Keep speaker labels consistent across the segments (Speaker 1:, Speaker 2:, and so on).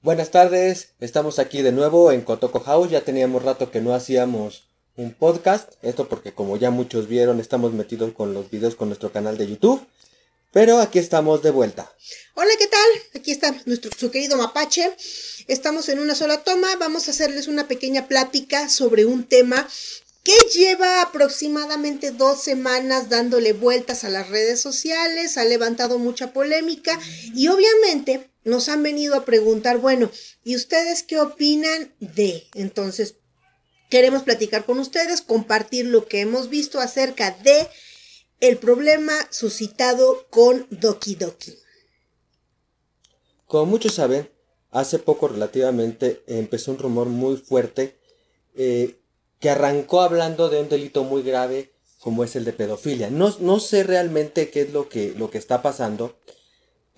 Speaker 1: Buenas tardes, estamos aquí de nuevo en Cotoco House, ya teníamos rato que no hacíamos un podcast, esto porque como ya muchos vieron estamos metidos con los videos con nuestro canal de YouTube, pero aquí estamos de vuelta.
Speaker 2: Hola, ¿qué tal? Aquí está nuestro su querido mapache. Estamos en una sola toma, vamos a hacerles una pequeña plática sobre un tema que lleva aproximadamente dos semanas dándole vueltas a las redes sociales, ha levantado mucha polémica y obviamente nos han venido a preguntar, bueno, ¿y ustedes qué opinan de? Entonces, queremos platicar con ustedes, compartir lo que hemos visto acerca de el problema suscitado con Doki Doki.
Speaker 1: Como muchos saben, hace poco relativamente empezó un rumor muy fuerte eh, que arrancó hablando de un delito muy grave como es el de pedofilia. No, no sé realmente qué es lo que, lo que está pasando,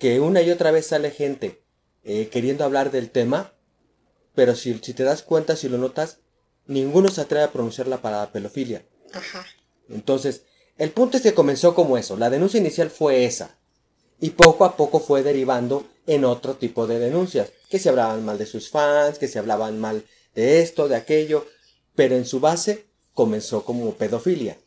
Speaker 1: que una y otra vez sale gente eh, queriendo hablar del tema, pero si, si te das cuenta, si lo notas, ninguno se atreve a pronunciar la palabra pedofilia.
Speaker 2: Ajá.
Speaker 1: Entonces, el punto es que comenzó como eso, la denuncia inicial fue esa, y poco a poco fue derivando en otro tipo de denuncias, que se hablaban mal de sus fans, que se hablaban mal de esto, de aquello, pero en su base comenzó como pedofilia.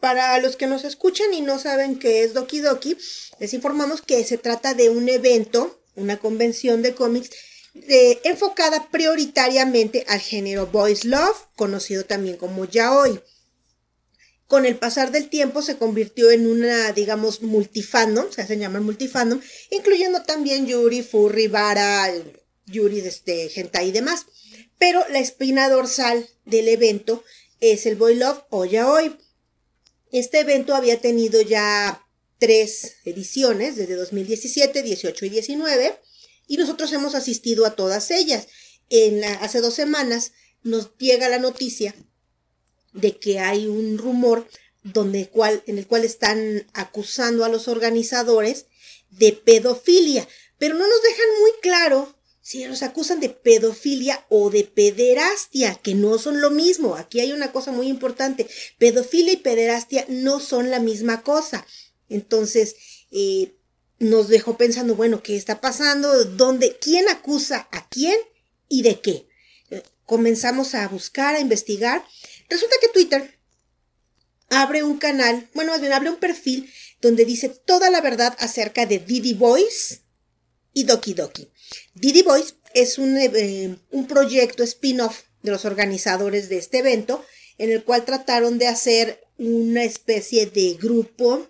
Speaker 2: Para los que nos escuchan y no saben qué es Doki Doki, les informamos que se trata de un evento, una convención de cómics de, enfocada prioritariamente al género Boys Love, conocido también como Yaoi. Con el pasar del tiempo se convirtió en una, digamos, multifandom, se hacen llamar multifandom, incluyendo también Yuri, Furry, Vara, Yuri, este, Hentai y demás. Pero la espina dorsal del evento es el Boy Love o Yaoi. Este evento había tenido ya tres ediciones, desde 2017, 18 y 19, y nosotros hemos asistido a todas ellas. En hace dos semanas nos llega la noticia de que hay un rumor donde cual, en el cual están acusando a los organizadores de pedofilia, pero no nos dejan muy claro si los acusan de pedofilia o de pederastia, que no son lo mismo. Aquí hay una cosa muy importante. Pedofilia y pederastia no son la misma cosa. Entonces, eh, nos dejó pensando, bueno, ¿qué está pasando? ¿Dónde? ¿Quién acusa a quién y de qué? Eh, comenzamos a buscar, a investigar. Resulta que Twitter abre un canal, bueno, más bien abre un perfil donde dice toda la verdad acerca de Didi Boys y Doki Doki. Didi Boys es un, eh, un proyecto spin-off de los organizadores de este evento, en el cual trataron de hacer una especie de grupo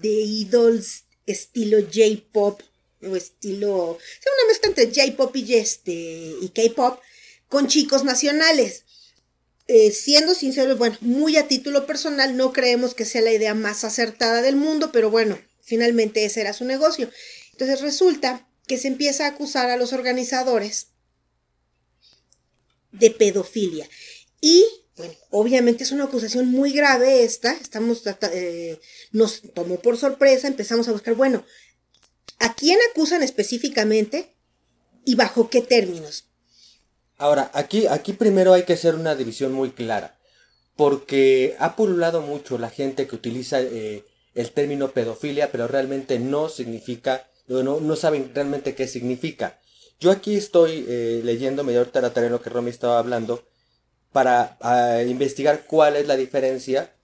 Speaker 2: de idols estilo J-pop o estilo, una mezcla entre J-pop y, este, y K-pop con chicos nacionales. Eh, siendo sinceros, bueno, muy a título personal, no creemos que sea la idea más acertada del mundo, pero bueno, finalmente ese era su negocio. Entonces resulta que se empieza a acusar a los organizadores de pedofilia. Y, bueno, obviamente es una acusación muy grave esta, estamos, eh, nos tomó por sorpresa, empezamos a buscar, bueno, ¿a quién acusan específicamente y bajo qué términos?
Speaker 1: Ahora, aquí, aquí primero hay que hacer una división muy clara, porque ha pululado mucho la gente que utiliza eh, el término pedofilia, pero realmente no significa no, saben realmente qué significa. Yo aquí estoy eh, leyendo, me ahorita la tarea lo que Romy estaba hablando, para investigar cuál es la diferencia.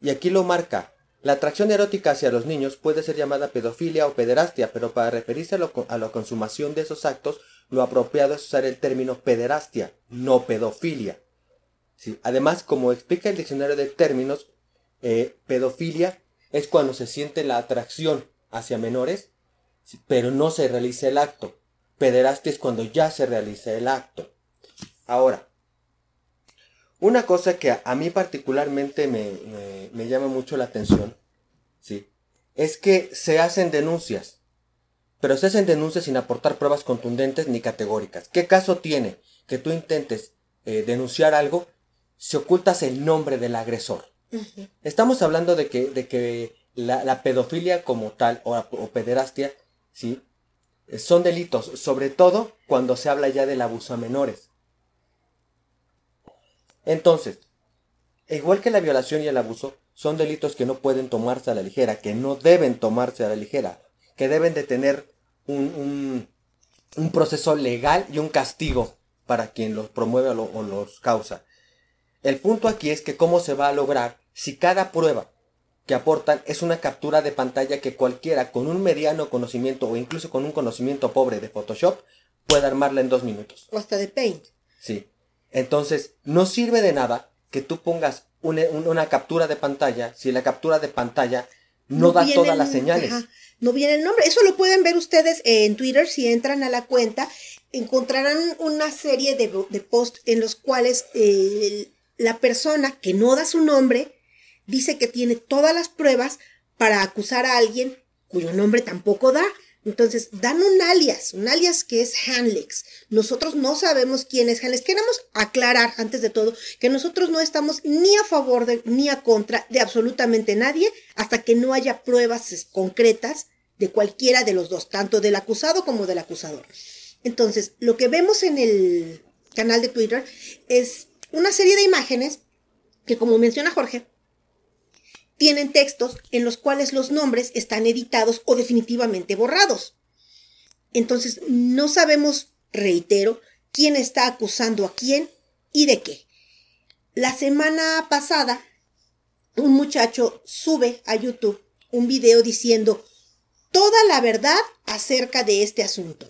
Speaker 1: Y aquí lo marca. La atracción erótica hacia los niños puede ser llamada pedofilia o pederastia, pero para referirse a, la consumación de esos actos, lo apropiado es usar el término pederastia, no pedofilia. Además, como explica el diccionario de términos, eh, pedofilia es cuando se siente la atracción hacia menores pero no se realiza el acto. Pederastia es cuando ya se realiza el acto. Ahora, una cosa que a, mí particularmente me, llama mucho la atención, ¿sí? Es que se hacen denuncias, pero se hacen denuncias sin aportar pruebas contundentes ni categóricas. ¿Qué caso tiene que tú intentes eh, denunciar algo si ocultas el nombre del agresor? Estamos hablando de que, de que la, pedofilia como tal o, o pederastia ¿sí? Son delitos, sobre todo cuando se habla ya del abuso a menores. Entonces, igual que la violación y el abuso, son delitos que no pueden tomarse a la ligera, que no deben tomarse a la ligera, que deben de tener un, un proceso legal y un castigo para quien los promueve o, los causa. El punto aquí es que cómo se va a lograr si cada prueba que aportan es una captura de pantalla que cualquiera con un mediano conocimiento o incluso con un conocimiento pobre de Photoshop puede armarla en dos minutos.
Speaker 2: O hasta de Paint.
Speaker 1: Sí. Entonces, no sirve de nada que tú pongas una, captura de pantalla si la captura de pantalla no, da todas las señales.
Speaker 2: no viene el nombre. Eso lo pueden ver ustedes en Twitter si entran a la cuenta. Encontrarán una serie de, de posts en los cuales eh, la persona que no da su nombre dice que tiene todas las pruebas para acusar a alguien cuyo nombre tampoco da. Entonces, dan un alias, un alias que es Hanlex. Nosotros no sabemos quién es Hanlex. Queremos aclarar, antes de todo, que nosotros no estamos ni a favor de, ni a contra de absolutamente nadie hasta que no haya pruebas concretas de cualquiera de los dos, tanto del acusado como del acusador. Entonces, lo que vemos en el canal de Twitter es una serie de imágenes que, como menciona Jorge, tienen textos en los cuales los nombres están editados o definitivamente borrados. Entonces, no sabemos, reitero, quién está acusando a quién y de qué. La semana pasada, un muchacho sube a YouTube un video diciendo toda la verdad acerca de este asunto.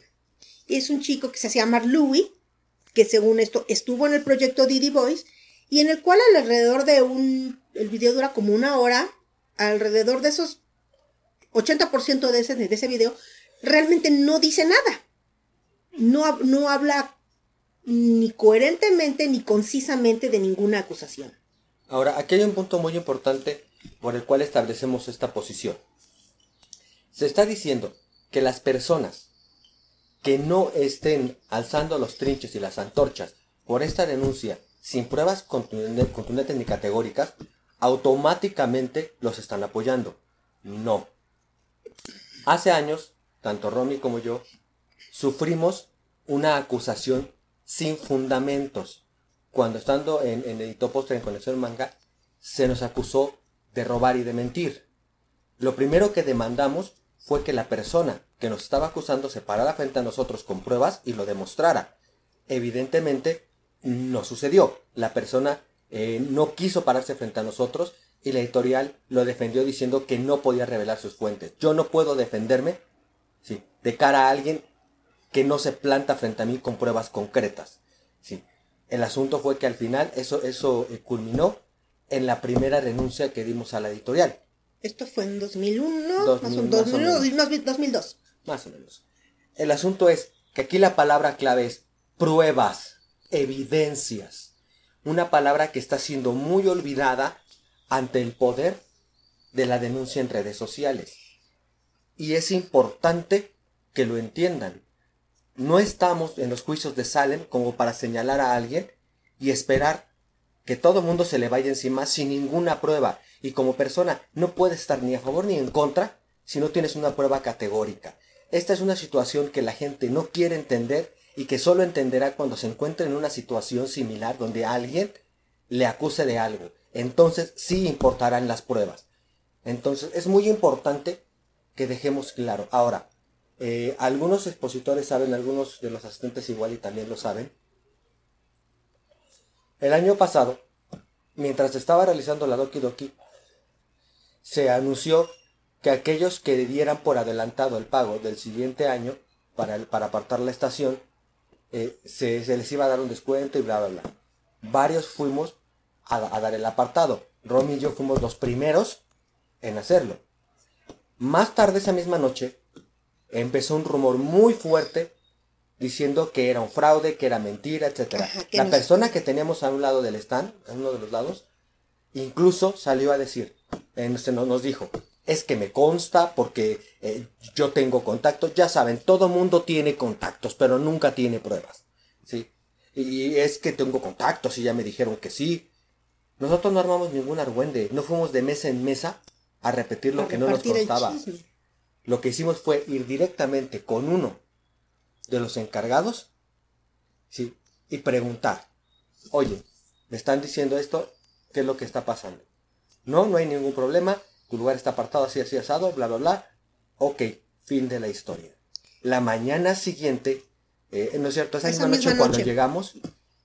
Speaker 2: Es un chico que se llama Louis, que según esto estuvo en el proyecto Didi Boys y en el cual alrededor de un, el video dura como una hora, alrededor de esos 80% de ese, de ese video, realmente no dice nada. No, no habla ni coherentemente ni concisamente de ninguna acusación.
Speaker 1: Ahora, aquí hay un punto muy importante por el cual establecemos esta posición. Se está diciendo que las personas que no estén alzando los trinches y las antorchas por esta denuncia sin pruebas contundentes ni categóricas, automáticamente los están apoyando. No. Hace años, tanto Romy como yo, sufrimos una acusación sin fundamentos. Cuando estando en, en Edito Postre en Conexión Manga, se nos acusó de robar y de mentir. Lo primero que demandamos fue que la persona que nos estaba acusando se parara frente a nosotros con pruebas y lo demostrara. Evidentemente, no sucedió. La persona eh, no quiso pararse frente a nosotros y la editorial lo defendió diciendo que no podía revelar sus fuentes. Yo no puedo defenderme ¿sí? de cara a alguien que no se planta frente a mí con pruebas concretas. ¿sí? El asunto fue que al final eso, eso eh, culminó en la primera renuncia que dimos a la editorial.
Speaker 2: Esto fue en 2001, 2002.
Speaker 1: Más o menos. El asunto es que aquí la palabra clave es pruebas evidencias. Una palabra que está siendo muy olvidada ante el poder de la denuncia en redes sociales. Y es importante que lo entiendan. No estamos en los juicios de Salem como para señalar a alguien y esperar que todo mundo se le vaya encima sin ninguna prueba. Y como persona no puedes estar ni a favor ni en contra si no tienes una prueba categórica. Esta es una situación que la gente no quiere entender y que solo entenderá cuando se encuentre en una situación similar donde alguien le acuse de algo. Entonces sí importarán las pruebas. Entonces es muy importante que dejemos claro. Ahora, eh, algunos expositores saben, algunos de los asistentes igual y también lo saben. El año pasado, mientras estaba realizando la Doki Doki, se anunció que aquellos que dieran por adelantado el pago del siguiente año para, para apartar la estación eh, se, les iba a dar un descuento y bla, bla, bla. Varios fuimos a, dar el apartado. Romy y yo fuimos los primeros en hacerlo. Más tarde esa misma noche empezó un rumor muy fuerte diciendo que era un fraude, que era mentira, etc. La persona que teníamos a un lado del stand, a uno de los lados, incluso salió a decir, eh, nos dijo, es que me consta porque eh, yo tengo contactos. Ya saben, todo mundo tiene contactos, pero nunca tiene pruebas. ¿sí? Y es que tengo contactos y ya me dijeron que sí. Nosotros no armamos ningún argüende, no fuimos de mesa en mesa a repetir lo que no nos constaba. Lo que hicimos fue ir directamente con uno de los encargados ¿sí? y preguntar, oye, me están diciendo esto, ¿qué es lo que está pasando? No, no hay ningún problema, tu lugar está apartado así, así, asado, bla, bla, bla. Ok, fin de la historia. La mañana siguiente eh, ¿no es cierto? Esa, misma, noche, cuando llegamos,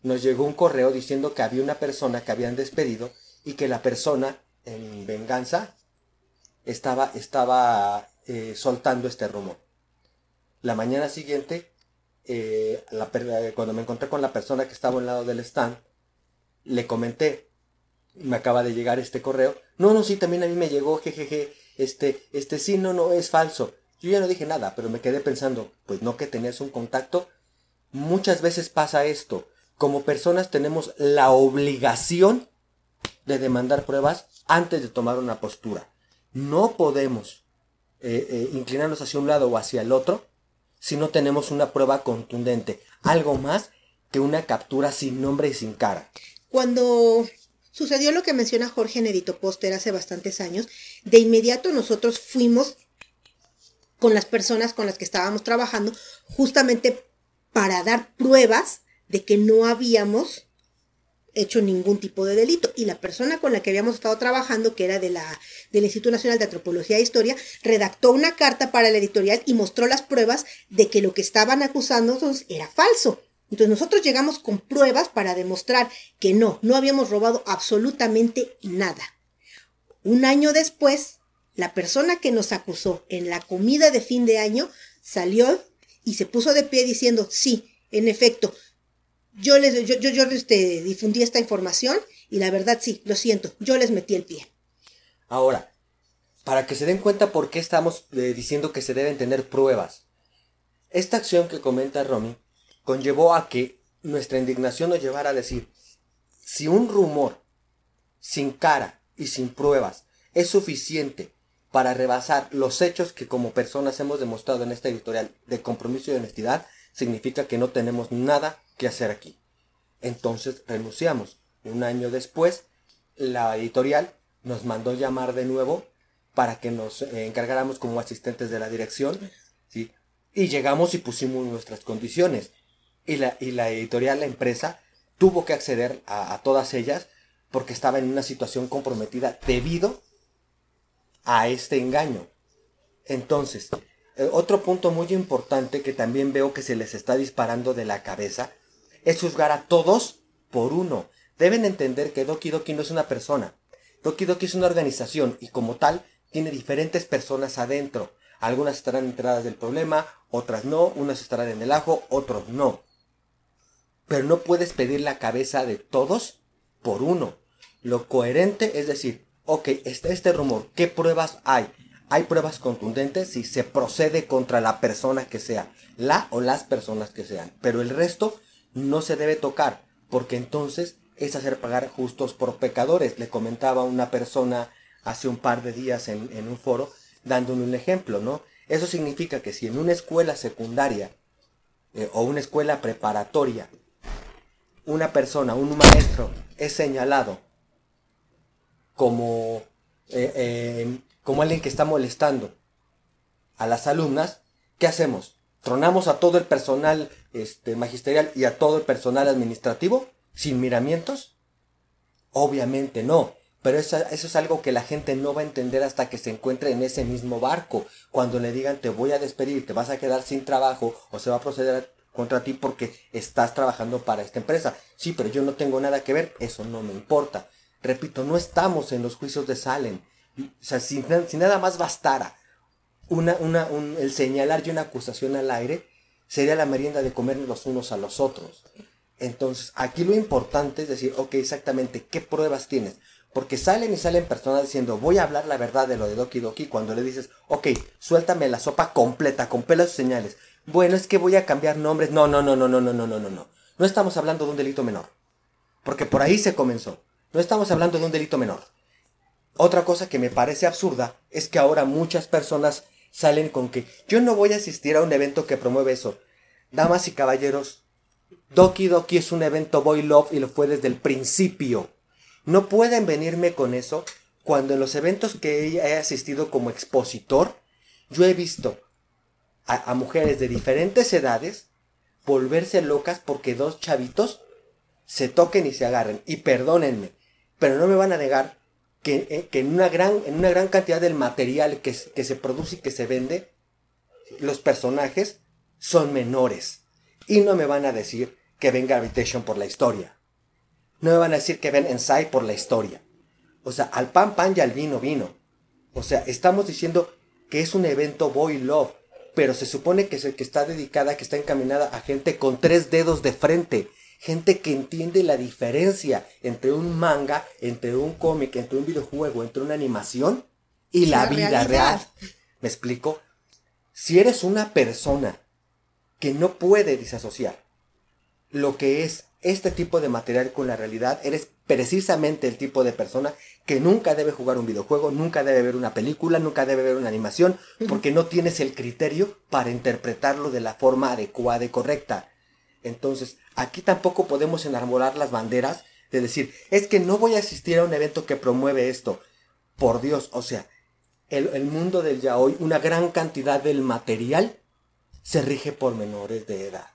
Speaker 1: nos llegó un correo diciendo que había una persona que habían despedido y que la persona, en venganza, estaba, estaba eh, soltando este rumor. La mañana siguiente, eh, cuando me encontré con la persona que estaba al lado del stand, le comenté, me acaba de llegar este correo. No, no, sí, también a mí me llegó, jejeje, este, este sí, no, no, es falso. Yo ya no dije nada, pero me quedé pensando, pues no que tenías un contacto. Muchas veces pasa esto. Como personas tenemos la obligación de demandar pruebas antes de tomar una postura. No podemos eh, eh, inclinarnos hacia un lado o hacia el otro si no tenemos una prueba contundente. Algo más que una captura sin nombre y sin cara.
Speaker 2: Cuando sucedió lo que menciona Jorge en Edito Poster hace bastantes años, de inmediato nosotros fuimos con las personas con las que estábamos trabajando justamente para dar pruebas de que no habíamos hecho ningún tipo de delito. Y la persona con la que habíamos estado trabajando, que era de la, del Instituto Nacional de Antropología e Historia, redactó una carta para la editorial y mostró las pruebas de que lo que estaban acusándonos era falso. Entonces nosotros llegamos con pruebas para demostrar que no, no habíamos robado absolutamente nada. Un año después, la persona que nos acusó en la comida de fin de año salió y se puso de pie diciendo, sí, en efecto, yo les, yo, yo, este, difundí esta información y la verdad sí, lo siento, yo les metí el pie.
Speaker 1: Ahora, para que se den cuenta por qué estamos eh, diciendo que se deben tener pruebas. Esta acción que comenta Romy conllevó a que nuestra indignación nos llevara a decir, si un rumor sin cara y sin pruebas es suficiente para rebasar los hechos que como personas hemos demostrado en esta editorial de compromiso y honestidad, significa que no tenemos nada que hacer aquí. Entonces renunciamos. Un año después, la editorial nos mandó llamar de nuevo para que nos eh, encargáramos como asistentes de la dirección, ¿sí? Y llegamos y pusimos nuestras condiciones y la, y la editorial, la empresa, tuvo que acceder a, todas ellas porque estaba en una situación comprometida debido a este engaño. Entonces, eh, otro punto muy importante que también veo que se les está disparando de la cabeza es juzgar a todos por uno. Deben entender que Doki Doki no es una persona. Doki Doki es una organización y como tal tiene diferentes personas adentro. Algunas estarán enteradas del problema, otras no, unas estarán en el ajo, otros no pero no puedes pedir la cabeza de todos por uno. Lo coherente es decir, ok, este, este rumor, ¿qué pruebas hay? Hay pruebas contundentes si se procede contra la persona que sea, la o las personas que sean, pero el resto no se debe tocar, porque entonces es hacer pagar justos por pecadores. Le comentaba una persona hace un par de días en, un foro, dándole un ejemplo, ¿no? Eso significa que si en una escuela secundaria eh, o una escuela preparatoria una persona, un maestro, es señalado como, eh, eh, como alguien que está molestando a las alumnas, ¿qué hacemos? ¿Tronamos a todo el personal este, magisterial y a todo el personal administrativo sin miramientos? Obviamente no. Pero eso, eso, es algo que la gente no va a entender hasta que se encuentre en ese mismo barco. Cuando le digan te voy a despedir, te vas a quedar sin trabajo o se va a proceder contra ti porque estás trabajando para esta empresa. Sí, pero yo no tengo nada que ver, eso no me importa. Repito, no estamos en los juicios de Salem. O sea, si, nada más bastara una, una, el señalar y una acusación al aire, sería la merienda de comer los unos a los otros. Entonces, aquí lo importante es decir, ok, exactamente, ¿qué pruebas tienes? Porque salen y salen personas diciendo, voy a hablar la verdad de lo de Doki Doki, cuando le dices, ok, suéltame la sopa completa, con pelos y señales bueno, es que voy a cambiar nombres. No, no, no, no, no, no, no, no, no, no. No estamos hablando de un delito menor. Porque por ahí se comenzó. No estamos hablando de un delito menor. Otra cosa que me parece absurda es que ahora muchas personas salen con que yo no voy a asistir a un evento que promueve eso. Damas y caballeros, Doki Doki es un evento Boy Love y lo fue desde el principio. No pueden venirme con eso cuando en los eventos que he asistido como expositor, yo he visto a, mujeres de diferentes edades volverse locas porque dos chavitos se toquen y se agarren. Y perdónenme, pero no me van a negar que, eh, en, una gran, en una gran cantidad del material que, que se produce y que se vende, los personajes son menores. Y no me van a decir que ven Gravitation por la historia. No me van a decir que ven Inside por la historia. O sea, al pan pan y al vino vino. O sea, estamos diciendo que es un evento boy love, pero se supone que es el que está dedicada, que está encaminada a gente con tres dedos de frente, gente que entiende la diferencia entre un manga, entre un cómic, entre un videojuego, entre una animación y la, vida real. ¿Me explico? Si eres una persona que no puede disasociar lo que es este tipo de material con la realidad, eres precisamente el tipo de persona que nunca debe jugar un videojuego, nunca debe ver una película, nunca debe ver una animación, porque no tienes el criterio para interpretarlo de la forma adecuada y correcta. Entonces, aquí tampoco podemos enarbolar las banderas de decir, es que no voy a asistir a un evento que promueve esto. Por Dios, o sea, el, el mundo del ya hoy, una gran cantidad del material se rige por menores de edad.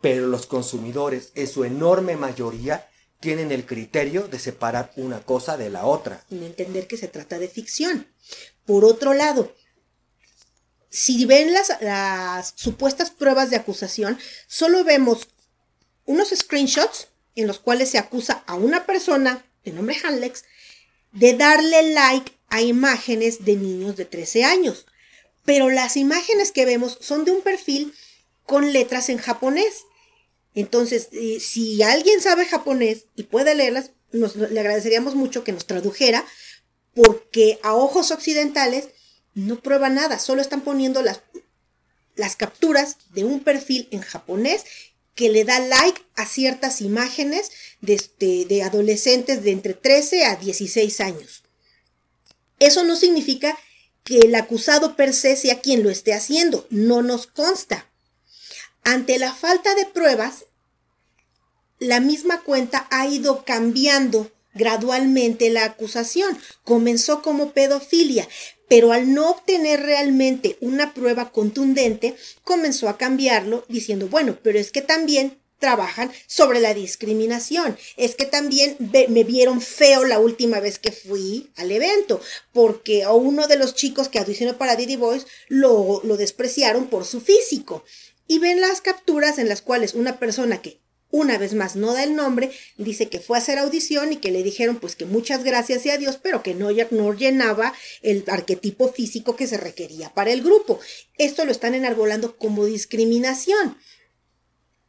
Speaker 1: Pero los consumidores, en su enorme mayoría, tienen el criterio de separar una cosa de la otra.
Speaker 2: Y entender que se trata de ficción. Por otro lado, si ven las, las supuestas pruebas de acusación, solo vemos unos screenshots en los cuales se acusa a una persona de nombre Hanlex de darle like a imágenes de niños de 13 años. Pero las imágenes que vemos son de un perfil con letras en japonés. Entonces, eh, si alguien sabe japonés y puede leerlas, nos, le agradeceríamos mucho que nos tradujera, porque a ojos occidentales no prueba nada, solo están poniendo las, las capturas de un perfil en japonés que le da like a ciertas imágenes de, este, de adolescentes de entre 13 a 16 años. Eso no significa que el acusado per se sea quien lo esté haciendo, no nos consta. Ante la falta de pruebas, la misma cuenta ha ido cambiando gradualmente la acusación. Comenzó como pedofilia, pero al no obtener realmente una prueba contundente, comenzó a cambiarlo diciendo, bueno, pero es que también trabajan sobre la discriminación. Es que también me vieron feo la última vez que fui al evento, porque a uno de los chicos que audicionó para Diddy Boys lo, lo despreciaron por su físico y ven las capturas en las cuales una persona que una vez más no da el nombre, dice que fue a hacer audición y que le dijeron pues que muchas gracias y adiós, pero que no, no llenaba el arquetipo físico que se requería para el grupo. Esto lo están enarbolando como discriminación,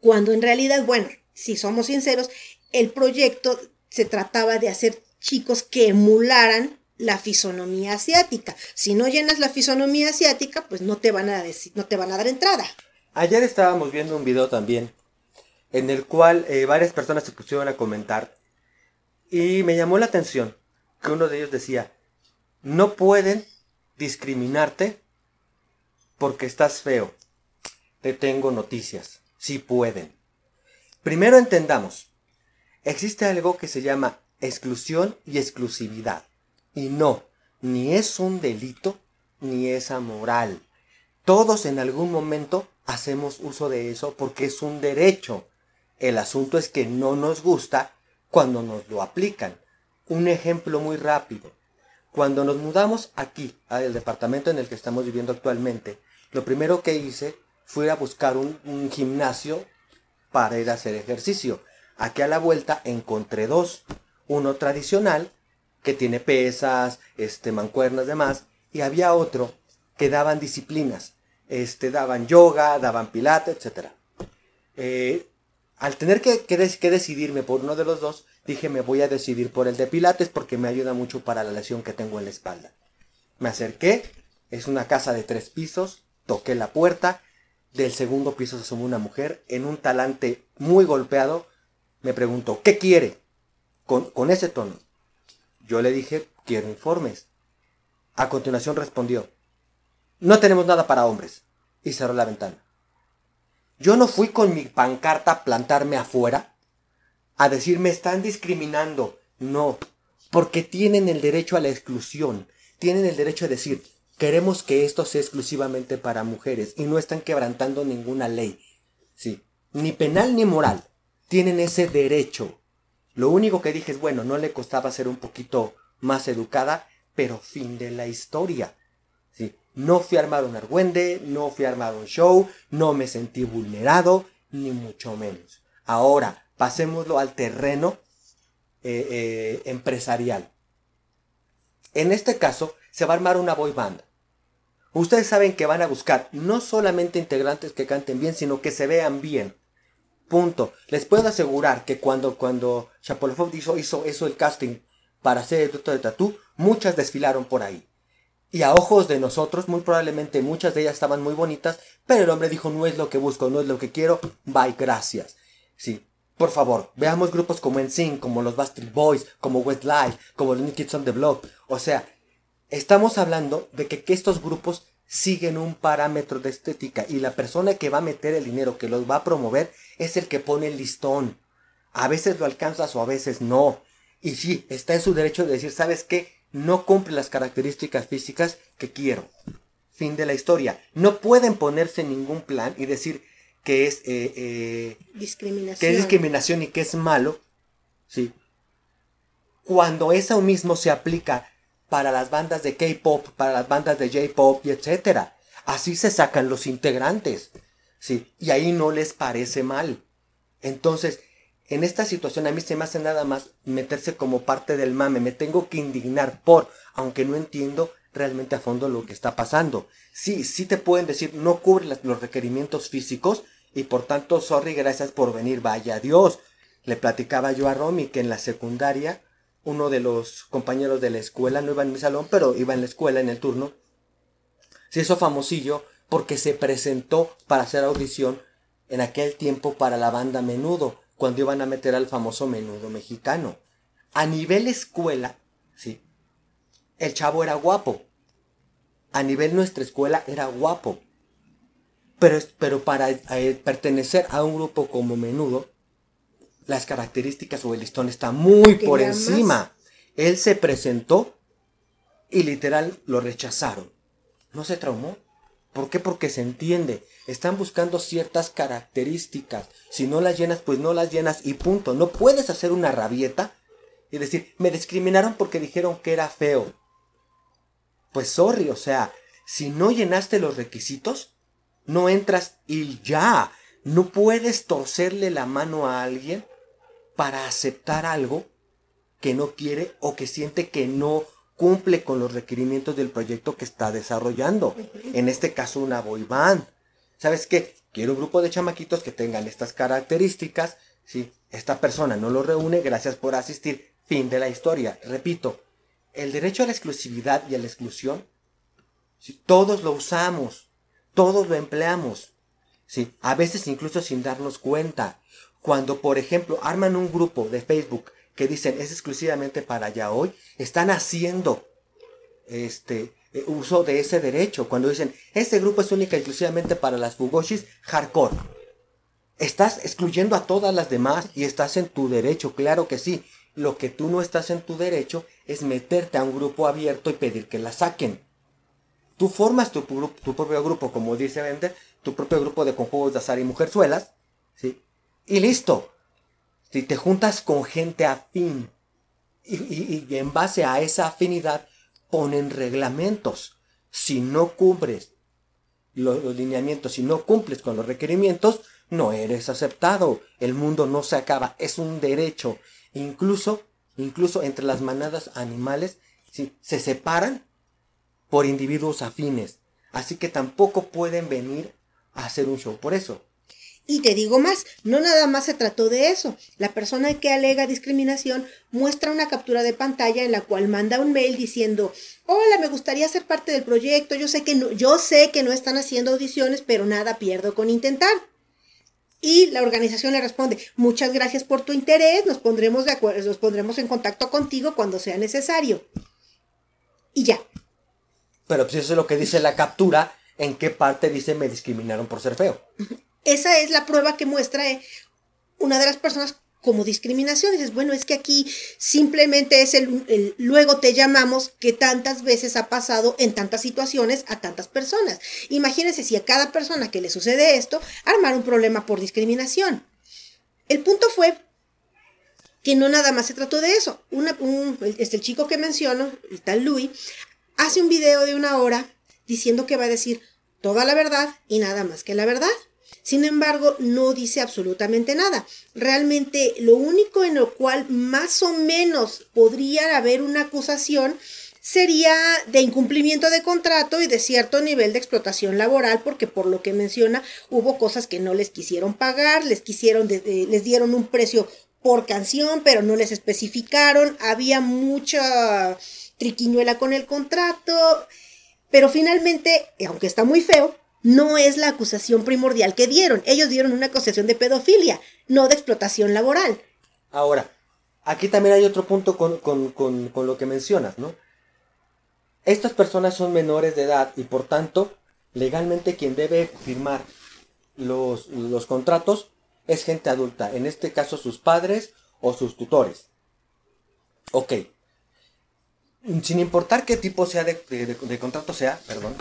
Speaker 2: cuando en realidad, bueno, si somos sinceros, el proyecto se trataba de hacer chicos que emularan la fisonomía asiática. Si no llenas la fisonomía asiática, pues no te van a decir, no te van a dar entrada.
Speaker 1: Ayer estábamos viendo un video también en el cual eh, varias personas se pusieron a comentar y me llamó la atención que uno de ellos decía, no pueden discriminarte porque estás feo. Te tengo noticias, sí pueden. Primero entendamos, existe algo que se llama exclusión y exclusividad. Y no, ni es un delito, ni es amoral. Todos en algún momento hacemos uso de eso porque es un derecho. El asunto es que no nos gusta cuando nos lo aplican. Un ejemplo muy rápido. Cuando nos mudamos aquí, al departamento en el que estamos viviendo actualmente, lo primero que hice fue ir a buscar un, gimnasio para ir a hacer ejercicio. Aquí a la vuelta encontré dos. Uno tradicional, que tiene pesas, este, mancuernas, demás, y había otro que daban disciplinas este, daban yoga, daban pilates, etc. Eh, al tener que, decidirme por uno de los dos, dije me voy a decidir por el de pilates porque me ayuda mucho para la lesión que tengo en la espalda. Me acerqué, es una casa de tres pisos, toqué la puerta, del segundo piso se asomó una mujer en un talante muy golpeado, me preguntó, ¿qué quiere? Con, con ese tono. Yo le dije, quiero informes. A continuación respondió, no tenemos nada para hombres. Y cerró la ventana. Yo no fui con mi pancarta a plantarme afuera a decir me están discriminando. No, porque tienen el derecho a la exclusión. Tienen el derecho a decir queremos que esto sea exclusivamente para mujeres y no están quebrantando ninguna ley. Sí, ni penal ni moral. Tienen ese derecho. Lo único que dije es, bueno, no le costaba ser un poquito más educada, pero fin de la historia. No fui a armar un argüende, no fui a armar un show, no me sentí vulnerado, ni mucho menos. Ahora, pasémoslo al terreno eh, eh, empresarial. En este caso, se va a armar una boy band. Ustedes saben que van a buscar no solamente integrantes que canten bien, sino que se vean bien. Punto. Les puedo asegurar que cuando, cuando hizo, hizo eso el casting para hacer el dueto de Tatú, muchas desfilaron por ahí. Y a ojos de nosotros, muy probablemente muchas de ellas estaban muy bonitas, pero el hombre dijo, no es lo que busco, no es lo que quiero, bye, gracias. Sí, por favor, veamos grupos como NSYNC, como los Bastard Boys, como Westlife, como los New Kids on the Block. O sea, estamos hablando de que, que estos grupos siguen un parámetro de estética y la persona que va a meter el dinero, que los va a promover, es el que pone el listón. A veces lo alcanzas o a veces no. Y sí, está en su derecho de decir, ¿sabes qué? No cumple las características físicas que quiero. Fin de la historia. No pueden ponerse ningún plan y decir que es, eh, eh,
Speaker 2: discriminación.
Speaker 1: que es discriminación y que es malo. ¿sí? Cuando eso mismo se aplica para las bandas de K-pop, para las bandas de J-pop y etcétera. Así se sacan los integrantes. ¿sí? Y ahí no les parece mal. Entonces, en esta situación a mí se me hace nada más meterse como parte del mame. Me tengo que indignar por, aunque no entiendo realmente a fondo lo que está pasando. Sí, sí te pueden decir, no cubre los requerimientos físicos y por tanto, sorry, gracias por venir, vaya Dios. Le platicaba yo a Romy que en la secundaria, uno de los compañeros de la escuela, no iba en mi salón, pero iba en la escuela en el turno, se hizo famosillo porque se presentó para hacer audición en aquel tiempo para la banda Menudo cuando iban a meter al famoso menudo mexicano. A nivel escuela, sí, el chavo era guapo. A nivel nuestra escuela era guapo. Pero, pero para eh, pertenecer a un grupo como menudo, las características o el listón está muy por encima. Él se presentó y literal lo rechazaron. ¿No se traumó? ¿Por qué? Porque se entiende. Están buscando ciertas características. Si no las llenas, pues no las llenas y punto. No puedes hacer una rabieta y decir, me discriminaron porque dijeron que era feo. Pues sorry, o sea, si no llenaste los requisitos, no entras y ya. No puedes torcerle la mano a alguien para aceptar algo que no quiere o que siente que no cumple con los requerimientos del proyecto que está desarrollando. En este caso, una boy. ¿Sabes qué? Quiero un grupo de chamaquitos que tengan estas características. Si esta persona no lo reúne, gracias por asistir. Fin de la historia. Repito, el derecho a la exclusividad y a la exclusión, si todos lo usamos, todos lo empleamos. Sí, a veces incluso sin darnos cuenta. Cuando, por ejemplo, arman un grupo de Facebook que dicen es exclusivamente para ya hoy, están haciendo este eh, uso de ese derecho. Cuando dicen este grupo es única exclusivamente para las fugoshis hardcore. Estás excluyendo a todas las demás y estás en tu derecho, claro que sí. Lo que tú no estás en tu derecho es meterte a un grupo abierto y pedir que la saquen. Tú formas tu, propio grupo, como dice Bender, tu propio grupo de conjuegos de azar y mujerzuelas, ¿sí? Y listo. Si te juntas con gente afín y, en base a esa afinidad ponen reglamentos. Si no cumples los, lineamientos, si no cumples con los requerimientos, no eres aceptado. El mundo no se acaba, es un derecho. Incluso, incluso entre las manadas animales se separan por individuos afines. Así que tampoco pueden venir a hacer un show por eso.
Speaker 2: Y te digo más, no nada más se trató de eso. La persona que alega discriminación muestra una captura de pantalla en la cual manda un mail diciendo, hola, me gustaría ser parte del proyecto, yo sé que no, yo sé que no están haciendo audiciones, pero nada pierdo con intentar. Y la organización le responde, muchas gracias por tu interés, nos pondremos de acuerdo, nos pondremos en contacto contigo cuando sea necesario. Y ya.
Speaker 1: Pero pues eso es lo que dice la captura, en qué parte dice me discriminaron por ser feo.
Speaker 2: Esa es la prueba que muestra eh, una de las personas como discriminación. dices, bueno, es que aquí simplemente es el, luego te llamamos que tantas veces ha pasado en tantas situaciones a tantas personas. Imagínense si a cada persona que le sucede esto, armar un problema por discriminación. El punto fue que no nada más se trató de eso. Este, el chico que menciono, el tal Louis, hace un video de una hora diciendo que va a decir toda la verdad y nada más que la verdad. Sin embargo, no dice absolutamente nada. Realmente lo único en lo cual más o menos podría haber una acusación sería de incumplimiento de contrato y de cierto nivel de explotación laboral, porque por lo que menciona hubo cosas que no les quisieron pagar, les quisieron, les dieron un precio por canción, pero no les especificaron, había mucha triquiñuela con el contrato, pero finalmente, aunque está muy feo, no es la acusación primordial que dieron. Ellos dieron una acusación de pedofilia, no de explotación laboral.
Speaker 1: Ahora, aquí también hay otro punto con, con lo que mencionas, ¿no? Estas personas son menores de edad y por tanto, legalmente quien debe firmar los, los contratos es gente adulta, en este caso sus padres o sus tutores. Ok. Sin importar qué tipo sea de, contrato sea, perdón,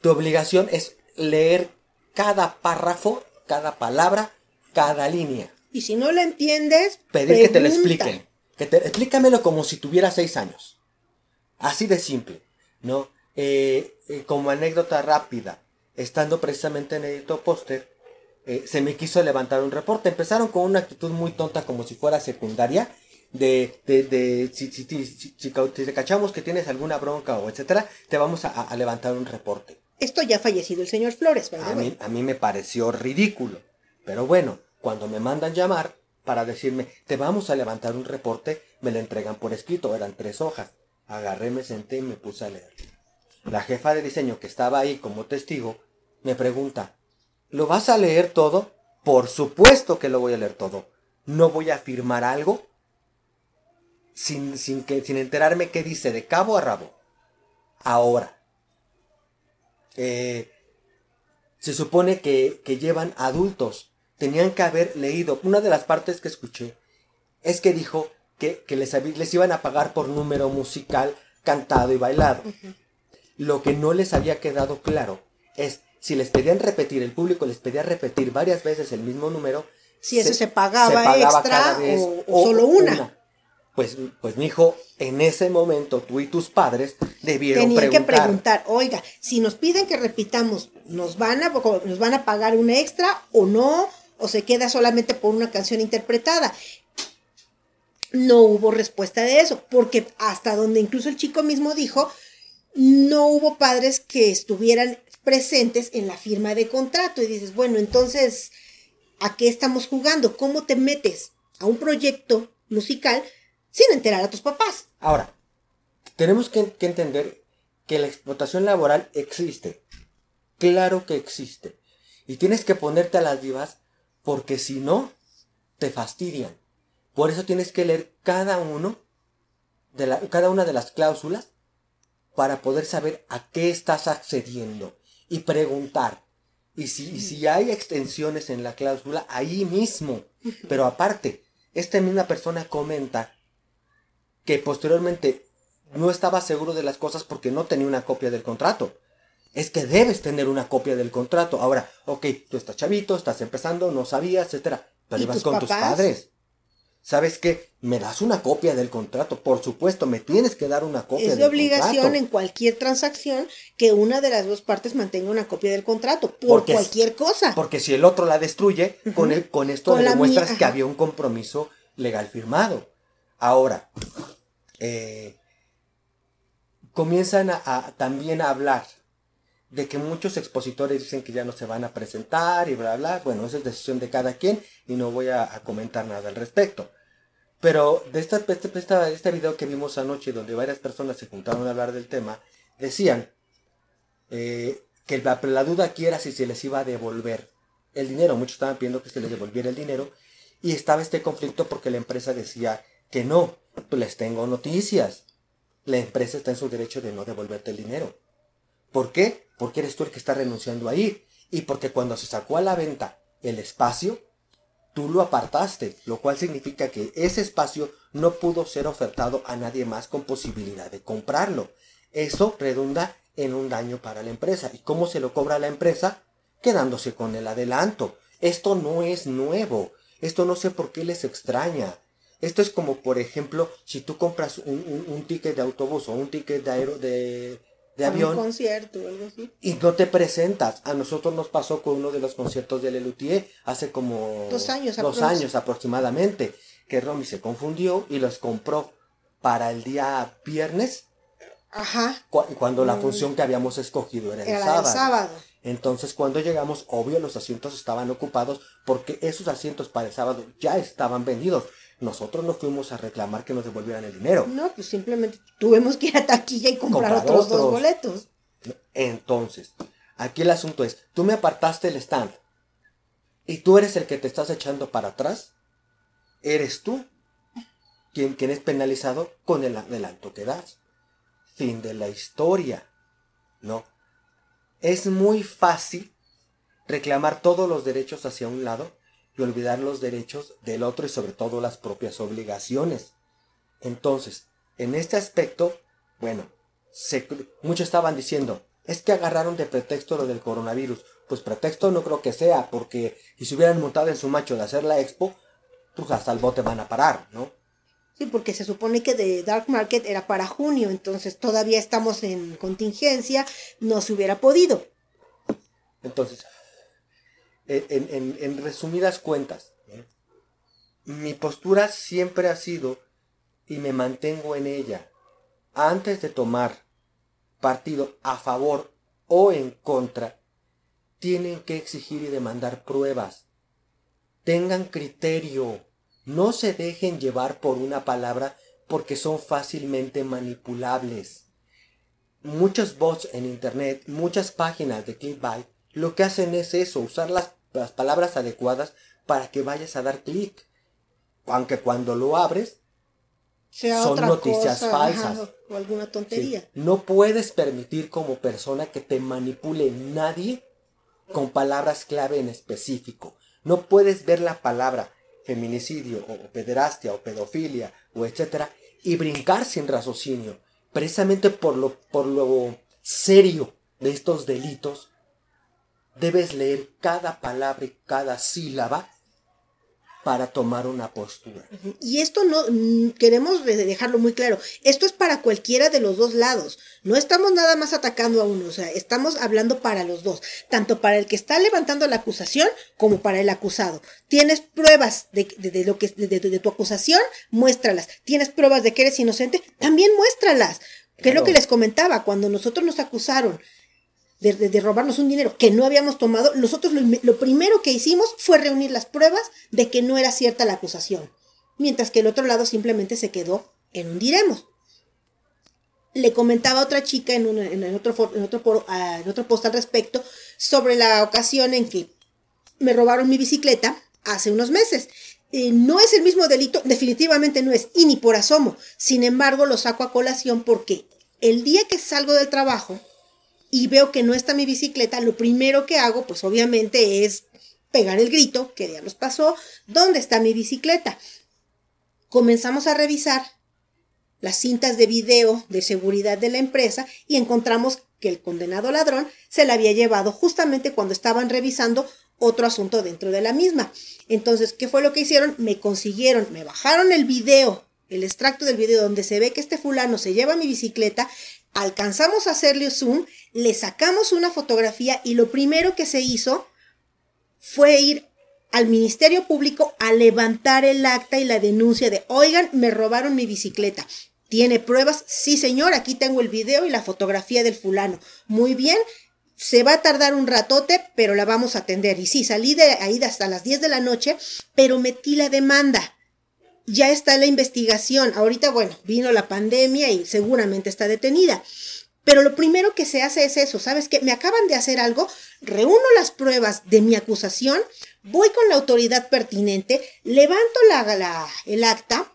Speaker 1: tu obligación es leer cada párrafo, cada palabra, cada línea.
Speaker 2: Y si no lo entiendes,
Speaker 1: pedir que te lo expliquen. Que te, explícamelo como si tuviera seis años. Así de simple, ¿no? Eh, eh, como anécdota rápida, estando precisamente en Edito Póster, eh, se me quiso levantar un reporte. Empezaron con una actitud muy tonta como si fuera secundaria. De, de, de si, si, si, si, te cachamos que tienes alguna bronca o etcétera, te vamos a, levantar un reporte.
Speaker 2: Esto ya ha fallecido el señor Flores,
Speaker 1: ¿verdad? A mí, a mí me pareció ridículo. Pero bueno, cuando me mandan llamar para decirme, te vamos a levantar un reporte, me lo entregan por escrito, eran tres hojas. Agarré, me senté y me puse a leer. La jefa de diseño que estaba ahí como testigo me pregunta, ¿Lo vas a leer todo? Por supuesto que lo voy a leer todo. No voy a firmar algo sin, sin, que, sin enterarme qué dice de cabo a rabo. Ahora, eh, se supone que, que llevan adultos. Tenían que haber leído. Una de las partes que escuché es que dijo que, que les, les, iban a pagar por número musical cantado y bailado. Lo que no les había quedado claro es si les pedían repetir, el público les pedía repetir varias veces el mismo número,
Speaker 2: si eso se pagaba, extra o, solo una.
Speaker 1: Pues, pues mi hijo, en ese momento tú y tus padres debieron
Speaker 2: Tenían que preguntar, oiga, si nos piden que repitamos, ¿nos van, a, ¿nos van a pagar un extra o no? ¿O se queda solamente por una canción interpretada? No hubo respuesta de eso, porque hasta donde incluso el chico mismo dijo, no hubo padres que estuvieran presentes en la firma de contrato y dices, bueno, entonces, ¿a qué estamos jugando? ¿Cómo te metes a un proyecto musical sin enterar a tus papás?
Speaker 1: Ahora, tenemos que, entender que la explotación laboral existe. Claro que existe. Y tienes que ponerte a las vivas porque si no, te fastidian. Por eso tienes que leer cada uno de la, cada una de las cláusulas para poder saber a qué estás accediendo y preguntar. Y si, si hay extensiones en la cláusula, ahí mismo. Pero aparte, esta misma persona comenta que posteriormente no estaba seguro de las cosas porque no tenía una copia del contrato. Es que debes tener una copia del contrato. Ahora, ok, tú estás chavito, estás empezando, no sabías, etcétera. Pero ibas con tus padres. ¿sabes qué? Me das una copia del contrato. Por supuesto, me tienes que dar una copia
Speaker 2: es de obligación en cualquier transacción que una de las dos partes mantenga una copia del contrato, por cualquier cosa.
Speaker 1: Porque si el otro la destruye, con, el, con esto demuestras que había un compromiso legal firmado. Ahora, eh, comienzan también a hablar de que muchos expositores dicen que ya no se van a presentar y bla, bla. Bueno, eso es decisión de cada quien y no voy a comentar nada al respecto. Pero de esta, esta, este video que vimos anoche, donde varias personas se juntaron a hablar del tema, decían eh, que la, la, duda aquí era si se les iba a devolver el dinero. Muchos estaban pidiendo que se les devolviera el dinero. Y estaba este conflicto porque la empresa decía que no. Pues les tengo noticias. La empresa está en su derecho de no devolverte el dinero. ¿Por qué? Porque eres tú el que está renunciando a ir. Y porque cuando se sacó a la venta el espacio, tú lo apartaste, lo cual significa que ese espacio no pudo ser ofertado a nadie más con posibilidad de comprarlo. Eso redunda en un daño para la empresa. ¿Y cómo se lo cobra la empresa? Quedándose con el adelanto. Esto no es nuevo. Esto no sé por qué les extraña. Esto es como, por ejemplo, si tú compras un, ticket de autobús o un ticket de, de
Speaker 2: A
Speaker 1: avión
Speaker 2: Un concierto o algo así.
Speaker 1: y no te presentas. A nosotros nos pasó con uno de los conciertos de Lelutier hace como
Speaker 2: Dos años
Speaker 1: dos
Speaker 2: aprox.
Speaker 1: años aproximadamente, que Romy se confundió y los compró para el día viernes,
Speaker 2: Ajá.
Speaker 1: cu- cuando la función que habíamos escogido era el
Speaker 2: Mm. Era
Speaker 1: sábado.
Speaker 2: el sábado.
Speaker 1: Entonces cuando llegamos, obvio los asientos estaban ocupados porque esos asientos para el sábado ya estaban vendidos. Nosotros no fuimos a reclamar que nos devolvieran el dinero.
Speaker 2: No, pues simplemente tuvimos que ir a taquilla y comprar,
Speaker 1: Comprar
Speaker 2: otros, dos boletos.
Speaker 1: Entonces, aquí el asunto es, tú me apartaste el stand y tú eres el que te estás echando para atrás. Eres tú quien, quien es penalizado con el adelanto que das. Fin de la historia. No. Es muy fácil reclamar todos los derechos hacia un lado y olvidar los derechos del otro y sobre todo las propias obligaciones. Entonces, en este aspecto, bueno, se- muchos estaban diciendo, es que agarraron de pretexto lo del coronavirus. Pues pretexto no creo que sea, porque si se hubieran montado en su macho de hacer la expo, pues hasta el bote van a parar, ¿no?
Speaker 2: Sí, porque se supone que de Dark Market era para junio, entonces todavía estamos en contingencia, no se hubiera podido.
Speaker 1: Entonces, en, en- resumidas cuentas, ¿eh? mi postura siempre ha sido, y me mantengo en ella, antes de tomar partido a favor o en contra, tienen que exigir y demandar pruebas. Tengan criterio. No se dejen llevar por una palabra porque son fácilmente manipulables. Muchos bots en internet, muchas páginas de clickbait, lo que hacen es eso, usar las, las palabras adecuadas para que vayas a dar clic. Aunque cuando lo abres,
Speaker 2: Sea
Speaker 1: Son
Speaker 2: otra
Speaker 1: noticias
Speaker 2: cosa,
Speaker 1: falsas.
Speaker 2: ajá, o alguna
Speaker 1: Sí,
Speaker 2: tontería.
Speaker 1: No puedes permitir como persona que te manipule nadie con palabras clave en específico. No puedes ver la palabra feminicidio o pederastia o pedofilia o etcétera y brincar sin raciocinio. Precisamente por lo, por lo serio de estos delitos, debes leer cada palabra y cada sílaba para tomar una postura.
Speaker 2: Y esto no mm, queremos de- dejarlo muy claro. Esto es para cualquiera de los dos lados. No estamos nada más atacando a uno, o sea, estamos hablando para los dos, tanto para el que está levantando la acusación como para el acusado. Tienes pruebas de, de- de lo que de, tu acusación, muéstralas. Tienes pruebas de que eres inocente, también muéstralas. Que es lo que les comentaba cuando nosotros nos acusaron de, de- robarnos un dinero que no habíamos tomado, nosotros lo, lo primero que hicimos fue reunir las pruebas de que no era cierta la acusación, mientras que el otro lado simplemente se quedó en un diremos. Le comentaba a otra chica en, un- en, otro, en, otro, ah, en otro post al respecto sobre la ocasión en que me robaron mi bicicleta hace unos meses. Eh, no es el mismo delito, definitivamente no es, y ni por asomo. Sin embargo, lo saco a colación porque el día que salgo del trabajo y veo que no está mi bicicleta, lo primero que hago, pues obviamente es pegar el grito, que diablos pasó, ¿dónde está mi bicicleta? Comenzamos a revisar las cintas de video de seguridad de la empresa y encontramos que el condenado ladrón se la había llevado justamente cuando estaban revisando otro asunto dentro de la misma. Entonces, ¿qué fue lo que hicieron? Me consiguieron, me bajaron el video, el extracto del video donde se ve que este fulano se lleva mi bicicleta, alcanzamos a hacerle zoom, le sacamos una fotografía y lo primero que se hizo fue ir al Ministerio Público a levantar el acta y la denuncia de, oigan, me robaron mi bicicleta. ¿Tiene pruebas? Sí, señor, aquí tengo el video y la fotografía del fulano. Muy bien, se va a tardar un ratote, pero la vamos a atender. Y sí, salí de ahí hasta las 10 de la noche, pero metí la demanda. Ya está la investigación. Ahorita, bueno, vino la pandemia y seguramente está detenida. Pero lo primero que se hace es eso, ¿sabes qué? Me acaban de hacer algo, reúno las pruebas de mi acusación, voy con la autoridad pertinente, levanto la, la- el acta,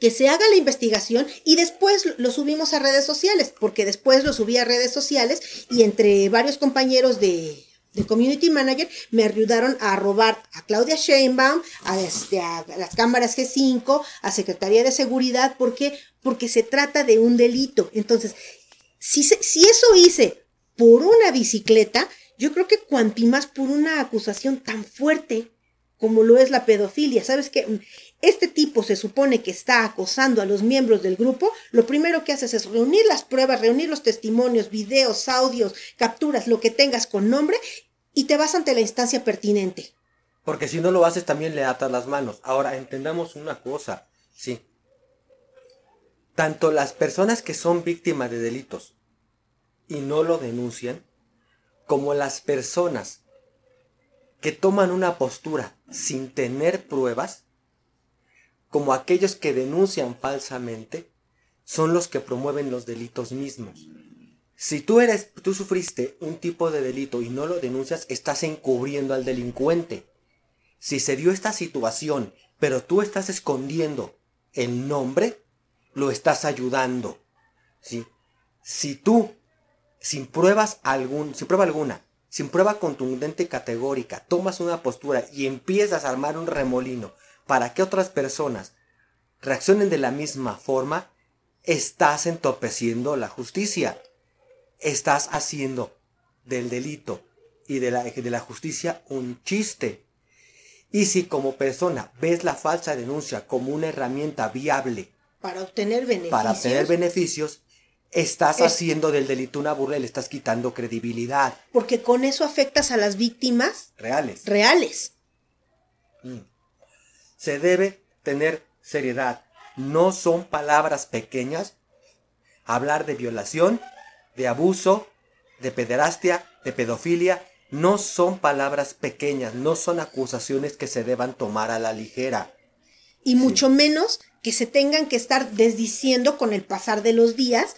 Speaker 2: que se haga la investigación y después lo subimos a redes sociales, porque después lo subí a redes sociales y entre varios compañeros de, de Community Manager me ayudaron a robar a Claudia Sheinbaum, a, este, a las cámaras G5, a Secretaría de Seguridad, ¿por qué? Porque se trata de un delito. Entonces, si, si eso hice por una bicicleta, yo creo que cuanti más por una acusación tan fuerte como lo es la pedofilia. ¿Sabes que Este tipo se supone que está acosando a los miembros del grupo. Lo primero que haces es reunir las pruebas, reunir los testimonios, videos, audios, capturas, lo que tengas con nombre y te vas ante la instancia pertinente.
Speaker 1: Porque si no lo haces también le atas las manos. Ahora, entendamos una cosa, sí. Tanto las personas que son víctimas de delitos y no lo denuncian, como las personas que toman una postura sin tener pruebas, como aquellos que denuncian falsamente, son los que promueven los delitos mismos. Si tú eres, tú sufriste un tipo de delito y no lo denuncias, estás encubriendo al delincuente. Si se dio esta situación, pero tú estás escondiendo el nombre, lo estás ayudando. ¿sí? Si tú, sin pruebas algún, sin prueba alguna, sin prueba contundente y categórica, tomas una postura y empiezas a armar un remolino para que otras personas reaccionen de la misma forma, estás entorpeciendo la justicia. Estás haciendo del delito y de la, de la justicia un chiste. Y si como persona ves la falsa denuncia como una herramienta viable
Speaker 2: para obtener beneficios,
Speaker 1: para obtener beneficios estás haciendo del delito una burla y le estás quitando credibilidad.
Speaker 2: Porque con eso afectas a las víctimas
Speaker 1: reales.
Speaker 2: Reales.
Speaker 1: Mm. Se debe tener seriedad. No son palabras pequeñas. Hablar de violación, de abuso, de pederastia, de pedofilia, no son palabras pequeñas, no son acusaciones que se deban tomar a la ligera.
Speaker 2: Y mucho menos que se tengan que estar desdiciendo con el pasar de los días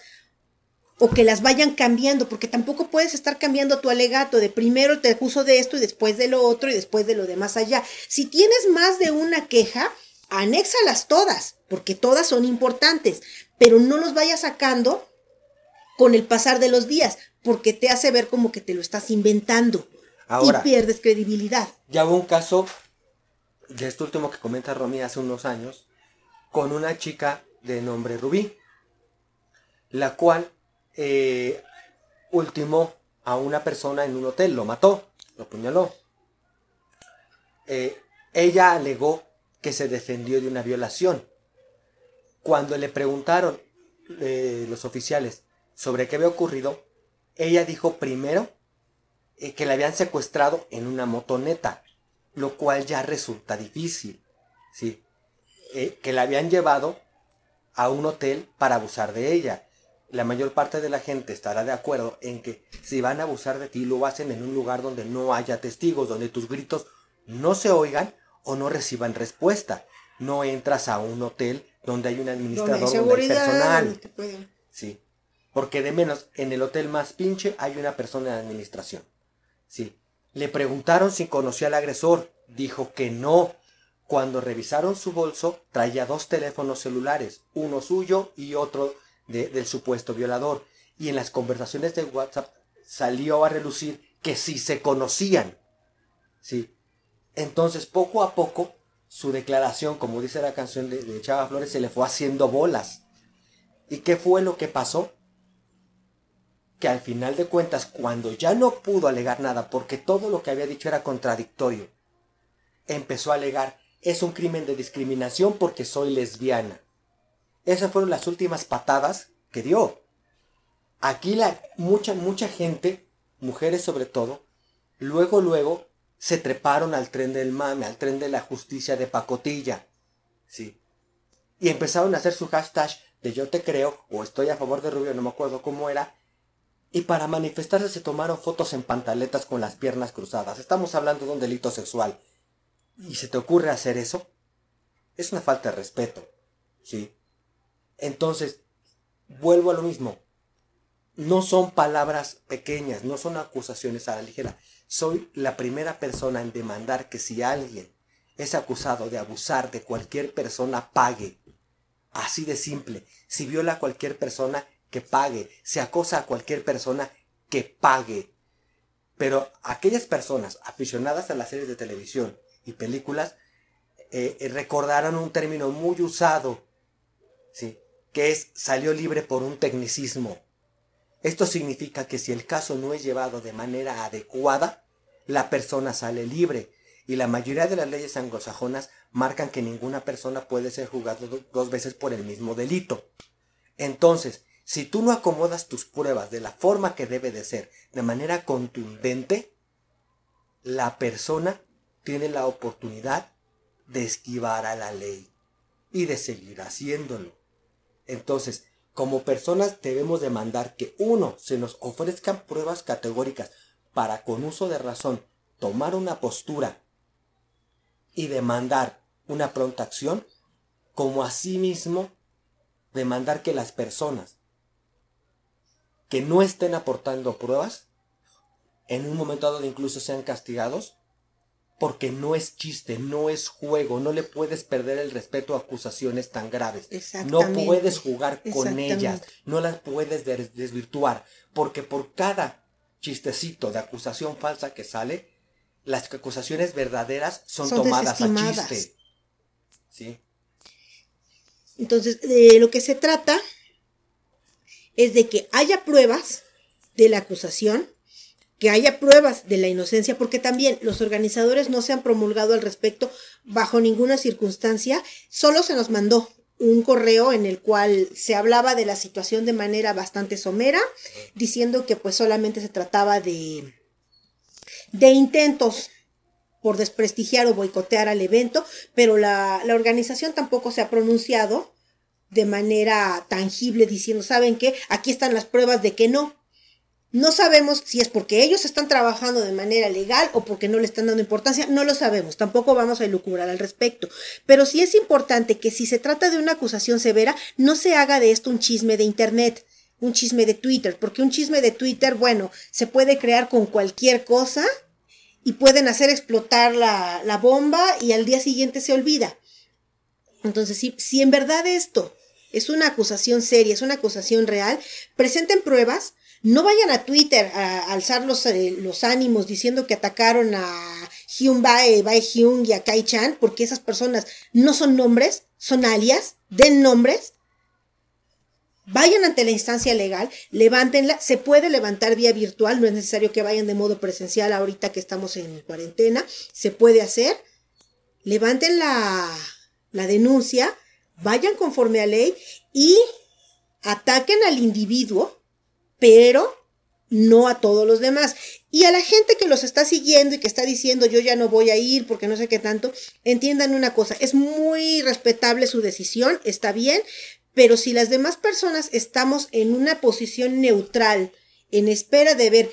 Speaker 2: o que las vayan cambiando, porque tampoco puedes estar cambiando tu alegato de primero te acuso de esto y después de lo otro y después de lo demás allá. Si tienes más de una queja, anéxalas todas, porque todas son importantes, pero no los vayas sacando con el pasar de los días, porque te hace ver como que te lo estás inventando y pierdes credibilidad.
Speaker 1: Ya hubo un caso de este último que comenta Romy hace unos años, con una chica de nombre Rubí, la cual eh, ultimó a una persona en un hotel, lo mató, lo apuñaló. Eh, ella alegó que se defendió de una violación. Cuando le preguntaron eh, los oficiales sobre qué había ocurrido, ella dijo primero eh, que la habían secuestrado en una motoneta, lo cual ya resulta difícil, ¿sí? que la habían llevado a un hotel para abusar de ella la mayor parte de la gente estará de acuerdo en que si van a abusar de ti, lo hacen en un lugar donde no haya testigos, donde tus gritos no se oigan o no reciban respuesta. No entras a un hotel donde hay un administrador, donde hay, personal. Sí. Porque de menos, en el hotel más pinche hay una persona de administración. Sí. Le preguntaron si conocía al agresor. Dijo que no. Cuando revisaron su bolso, traía dos teléfonos celulares, uno suyo y otro del supuesto violador. Y en las conversaciones de WhatsApp salió a relucir que sí se conocían. ¿Sí? Entonces, poco a poco, su declaración, como dice la canción de, de Chava Flores, se le fue haciendo bolas. ¿Y qué fue lo que pasó? Que al final de cuentas, cuando ya no pudo alegar nada, porque todo lo que había dicho era contradictorio, empezó a alegar, es un crimen de discriminación porque soy lesbiana. Esas fueron las últimas patadas que dio. Aquí la, mucha, mucha gente, mujeres sobre todo, luego, luego se treparon al tren del mame, al tren de la justicia de pacotilla. Sí. Y empezaron a hacer su hashtag de yo te creo o estoy a favor de Rubio, no me acuerdo cómo era. Y para manifestarse se tomaron fotos en pantaletas con las piernas cruzadas. Estamos hablando de un delito sexual. ¿Y se te ocurre hacer eso? Es una falta de respeto. ¿Sí? Entonces, vuelvo a lo mismo. No son palabras pequeñas, no son acusaciones a la ligera. Soy la primera persona en demandar que si alguien es acusado de abusar de cualquier persona, pague. Así de simple. Si viola a cualquier persona, que pague. Si acosa a cualquier persona, que pague. Pero aquellas personas aficionadas a las series de televisión y películas eh, recordarán un término muy usado. ¿sí? Que es salió libre por un tecnicismo. Esto significa que si el caso no es llevado de manera adecuada, la persona sale libre. y la mayoría de las leyes anglosajonas marcan que ninguna persona puede ser juzgada dos veces por el mismo delito. Entonces, si tú no acomodas tus pruebas de la forma que debe de ser, de manera contundente, la persona tiene la oportunidad de esquivar a la ley y de seguir haciéndolo. Entonces, como personas debemos demandar que uno, se nos ofrezcan pruebas categóricas para con uso de razón tomar una postura y demandar una pronta acción, como asimismo demandar que las personas que no estén aportando pruebas, en un momento dado incluso sean castigados, porque no es chiste, no es juego, no le puedes perder el respeto a acusaciones tan graves. No puedes jugar con ellas, no las puedes desvirtuar, porque por cada chistecito de acusación falsa que sale, las acusaciones verdaderas son, tomadas a chiste. ¿Sí?
Speaker 2: Entonces, de lo que se trata es de que haya pruebas de la acusación, que haya pruebas de la inocencia, porque también los organizadores no se han promulgado al respecto bajo ninguna circunstancia, solo se nos mandó un correo en el cual se hablaba de la situación de manera bastante somera, diciendo que pues solamente se trataba de, de intentos por desprestigiar o boicotear al evento, pero la, la organización tampoco se ha pronunciado de manera tangible diciendo, ¿saben qué? Aquí están las pruebas de que no. No sabemos si es porque ellos están trabajando de manera legal o porque no le están dando importancia, no lo sabemos, tampoco vamos a elucubrar al respecto. Pero sí es importante que si se trata de una acusación severa, no se haga de esto un chisme de Internet, un chisme de Twitter, porque un chisme de Twitter, bueno, se puede crear con cualquier cosa y pueden hacer explotar la, la bomba y al día siguiente se olvida. Entonces, si, si en verdad esto es una acusación seria, es una acusación real, presenten pruebas, no vayan a Twitter a alzar los, eh, los ánimos diciendo que atacaron a Hyun Bae, Bae Hyun y a Kai Chan, porque esas personas no son nombres, son alias, den nombres. Vayan ante la instancia legal, levántenla, se puede levantar vía virtual, no es necesario que vayan de modo presencial ahorita que estamos en cuarentena, se puede hacer. Levanten la, la denuncia, vayan conforme a ley y ataquen al individuo, pero no a todos los demás. Y a la gente que los está siguiendo y que está diciendo yo ya no voy a ir porque no sé qué tanto, entiendan una cosa, es muy respetable su decisión, está bien, pero si las demás personas estamos en una posición neutral, en espera de ver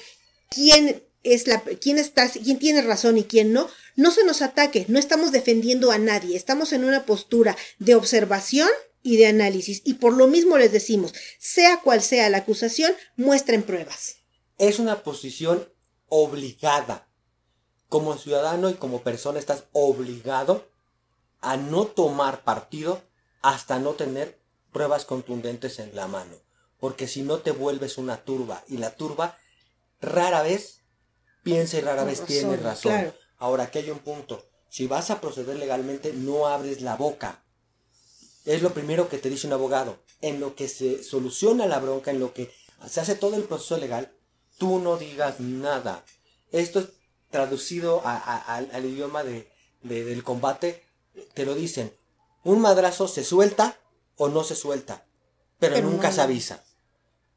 Speaker 2: quién es la, quién está, quién tiene razón y quién no, no se nos ataque, no estamos defendiendo a nadie, estamos en una postura de observación y de análisis y por lo mismo les decimos, sea cual sea la acusación, muestren pruebas.
Speaker 1: Es una posición obligada. Como ciudadano y como persona estás obligado a no tomar partido hasta no tener pruebas contundentes en la mano. Porque si no te vuelves una turba y la turba rara vez piensa y rara vez tiene razón. Ahora, aquí hay un punto. Si vas a proceder legalmente, no abres la boca. Es lo primero que te dice un abogado. En lo que se soluciona la bronca, en lo que se hace todo el proceso legal, tú no digas nada. Esto es traducido al idioma de, del combate, te lo dicen. Un madrazo se suelta o no se suelta, pero, nunca se avisa.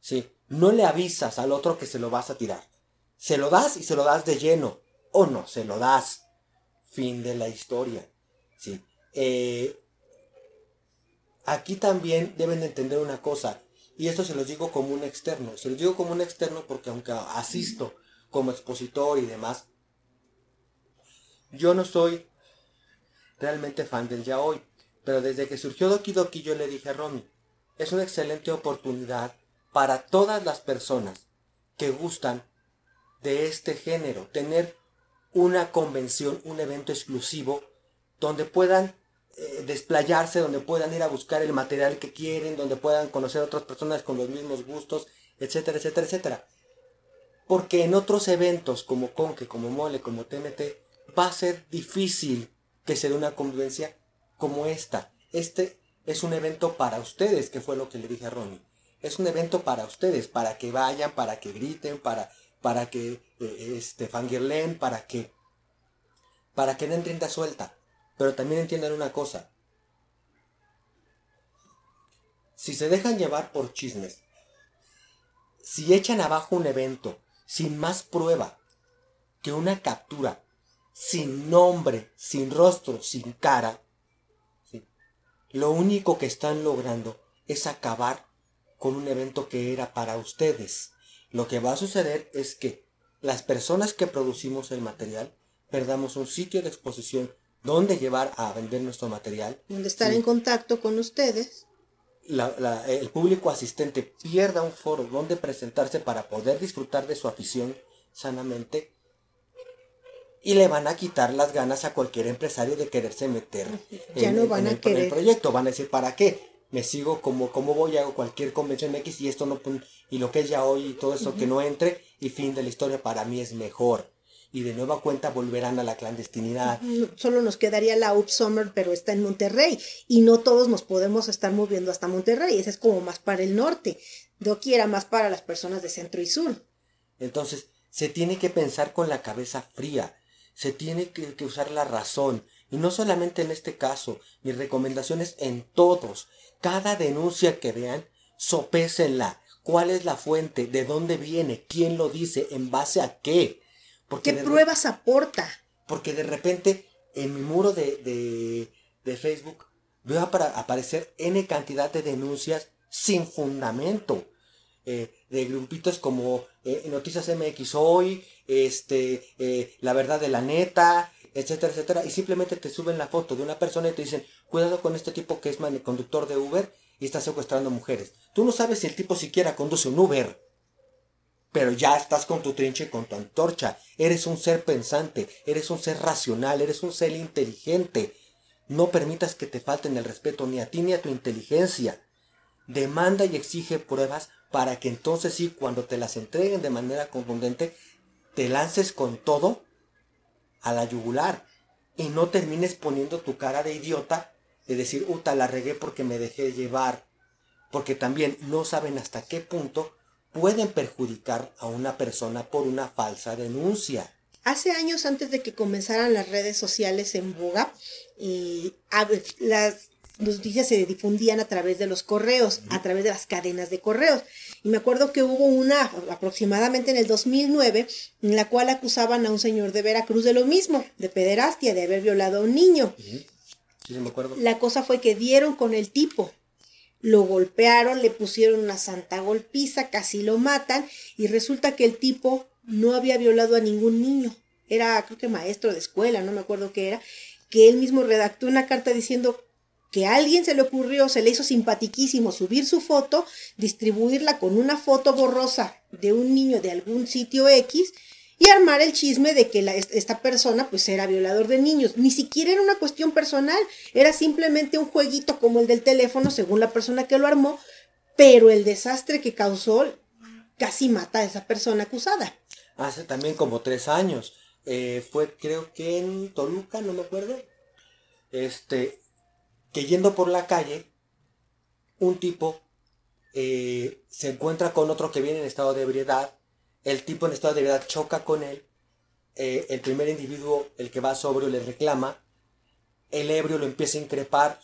Speaker 1: ¿Sí? No le avisas al otro que se lo vas a tirar. Se lo das y se lo das de lleno. O no, se lo das. Fin de la historia. ¿sí? Eh, aquí también deben de entender una cosa. Y esto se los digo como un externo. Se los digo como un externo porque aunque asisto como expositor y demás, yo no soy realmente fan del ya hoy. Pero desde que surgió Doki Doki yo le dije a Romy, es una excelente oportunidad para todas las personas que gustan de este género, tener una convención, un evento exclusivo, donde puedan eh, desplayarse, donde puedan ir a buscar el material que quieren, donde puedan conocer a otras personas con los mismos gustos, etcétera, etcétera, etcétera. Porque en otros eventos como Conque, como Mole, como TNT, va a ser difícil que se dé una convivencia como esta. Este es un evento para ustedes, que fue lo que le dije a Ronnie. Es un evento para ustedes, para que vayan, para que griten, para para que eh, este, fangirlen, para que para que den rienda suelta. Pero también entiendan una cosa. Si se dejan llevar por chismes, si echan abajo un evento sin más prueba que una captura, sin nombre, sin rostro, sin cara, lo único que están logrando es acabar con un evento que era para ustedes. Lo que va a suceder es que las personas que producimos el material perdamos un sitio de exposición donde llevar a vender nuestro material.
Speaker 2: Donde estar en contacto con ustedes.
Speaker 1: el público asistente pierda un foro donde presentarse para poder disfrutar de su afición sanamente y le van a quitar las ganas a cualquier empresario de quererse meter
Speaker 2: en, no van a
Speaker 1: el, el, proyecto. Van a decir, ¿para qué? Me sigo como, como voy, hago cualquier convención X y esto no, y lo que es ya hoy y todo eso que no entre y fin de la historia para mí es mejor y de nueva cuenta volverán a la clandestinidad.
Speaker 2: Solo nos quedaría la Up Summer, pero está en Monterrey y no todos nos podemos estar moviendo hasta Monterrey, ese es como más para el norte, Doki era más para las personas de centro y sur.
Speaker 1: Entonces, se tiene que pensar con la cabeza fría, se tiene que, que usar la razón, y no solamente en este caso, mis recomendaciones en todos, cada denuncia que vean, sopésenla, cuál es la fuente, de dónde viene, quién lo dice, en base a qué.
Speaker 2: ¿Qué pruebas aporta?
Speaker 1: Porque de repente en mi muro de, Facebook veo aparecer N cantidad de denuncias sin fundamento. Eh, de grupitos como eh, Noticias MX Hoy, este, eh, La Verdad de la Neta, etcétera, etcétera. Y simplemente te suben la foto de una persona y te dicen, cuidado con este tipo que es conductor de Uber y está secuestrando mujeres. Tú no sabes si el tipo siquiera conduce un Uber pero ya estás con tu trinche y con tu antorcha. Eres un ser pensante, eres un ser racional, eres un ser inteligente. No permitas que te falten el respeto ni a ti ni a tu inteligencia. Demanda y exige pruebas para que entonces sí, cuando te las entreguen de manera contundente, te lances con todo a la yugular y no termines poniendo tu cara de idiota de decir, uta, la regué porque me dejé llevar. Porque también no saben hasta qué punto pueden perjudicar a una persona por una falsa denuncia.
Speaker 2: Hace años antes de que comenzaran las redes sociales en boga, y eh, las noticias se difundían a través de los correos, a través de las cadenas de correos. Y me acuerdo que hubo una aproximadamente en el 2009 en la cual acusaban a un señor de Veracruz de lo mismo, de pederastia, de haber violado a un niño.
Speaker 1: Sí, me acuerdo.
Speaker 2: La cosa fue que dieron con el tipo lo golpearon, le pusieron una santa golpiza, casi lo matan y resulta que el tipo no había violado a ningún niño. Era, creo que maestro de escuela, no me acuerdo qué era, que él mismo redactó una carta diciendo que a alguien se le ocurrió, se le hizo simpatiquísimo subir su foto, distribuirla con una foto borrosa de un niño de algún sitio X y armar el chisme de que esta persona pues era violador de niños. Ni siquiera era una cuestión personal, era simplemente un jueguito como el del teléfono según la persona que lo armó, pero el desastre que causó casi mata a esa persona acusada.
Speaker 1: Hace también como tres años. Eh, fue creo que en Toluca, no me acuerdo. Este, que yendo por la calle, un tipo eh, se encuentra con otro que viene en estado de ebriedad el tipo en estado de ebriedad choca con él, eh, el primer individuo, el que va sobrio, le reclama, el ebrio lo empieza a increpar,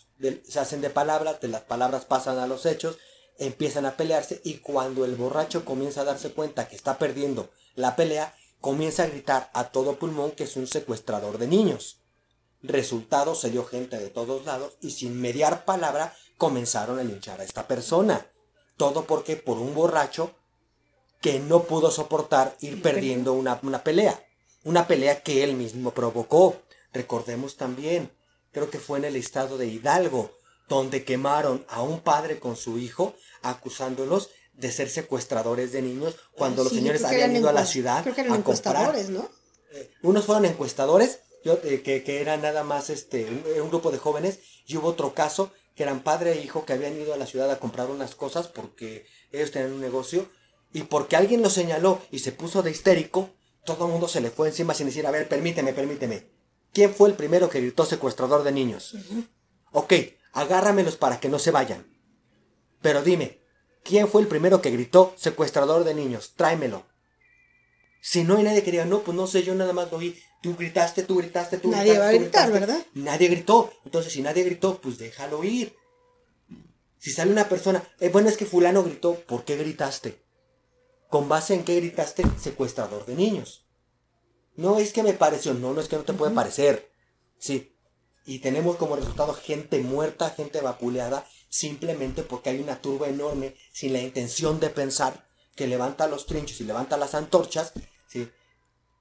Speaker 1: se hacen de palabras, de las palabras pasan a los hechos, empiezan a pelearse y cuando el borracho comienza a darse cuenta que está perdiendo la pelea, comienza a gritar a todo pulmón que es un secuestrador de niños. Resultado se dio gente de todos lados y sin mediar palabra comenzaron a linchar a esta persona. Todo porque por un borracho que no pudo soportar ir perdiendo una, pelea. Una pelea que él mismo provocó. Recordemos también, creo que fue en el estado de Hidalgo, donde quemaron a un padre con su hijo, acusándolos de ser secuestradores de niños cuando los señores habían ido a la ciudad
Speaker 2: creo que eran encuestadores, ¿no?
Speaker 1: Eh, unos fueron encuestadores, yo, eh, que, que eran nada más este, un, grupo de jóvenes, y hubo otro caso que eran padre e hijo que habían ido a la ciudad a comprar unas cosas porque ellos tenían un negocio y porque alguien lo señaló y se puso de histérico, todo el mundo se le fue encima sin decir, a ver, permíteme, permíteme. ¿Quién fue el primero que gritó secuestrador de niños? Ok, agárramelos para que no se vayan. Pero dime, ¿quién fue el primero que gritó secuestrador de niños? Tráemelo. Si no hay nadie que diga, no, pues no sé, yo nada más lo oí. Tú gritaste, tú gritaste, tú
Speaker 2: Nadie
Speaker 1: gritaste.
Speaker 2: va a gritar,
Speaker 1: gritaste.
Speaker 2: ¿verdad?
Speaker 1: Nadie gritó. Entonces, si nadie gritó, pues déjalo ir. Si sale una persona, eh, bueno, es que fulano gritó, ¿por qué gritaste? ¿Con base en qué gritaste? Secuestrador de niños. No es que me pareció, no, no es que no te puede parecer. Sí. Y tenemos como resultado gente muerta, gente vapuleada, simplemente porque hay una turba enorme sin la intención de pensar que levanta los trinchos y levanta las antorchas, ¿sí?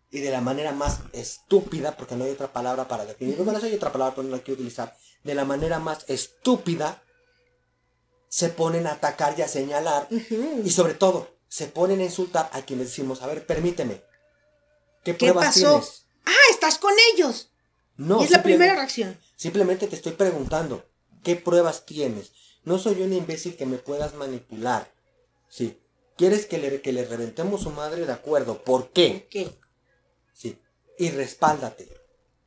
Speaker 1: Y de la manera más estúpida, porque no hay otra palabra para definirlo, bueno, sí hay otra palabra, pero no la quiero utilizar, de la manera más estúpida, se ponen a atacar y a señalar, y sobre todo, se ponen a insultar a quienes decimos, a ver, permíteme, ¿qué
Speaker 2: ¿Qué
Speaker 1: pruebas
Speaker 2: pasó?
Speaker 1: tienes?
Speaker 2: Ah, estás con ellos.
Speaker 1: No,
Speaker 2: y es la primera reacción.
Speaker 1: Simplemente te estoy preguntando, ¿qué pruebas tienes? No soy un imbécil que me puedas manipular. Sí. ¿Quieres que le, que le reventemos su madre? De acuerdo. ¿Por qué?
Speaker 2: ¿Qué?
Speaker 1: Sí. Y respáldate.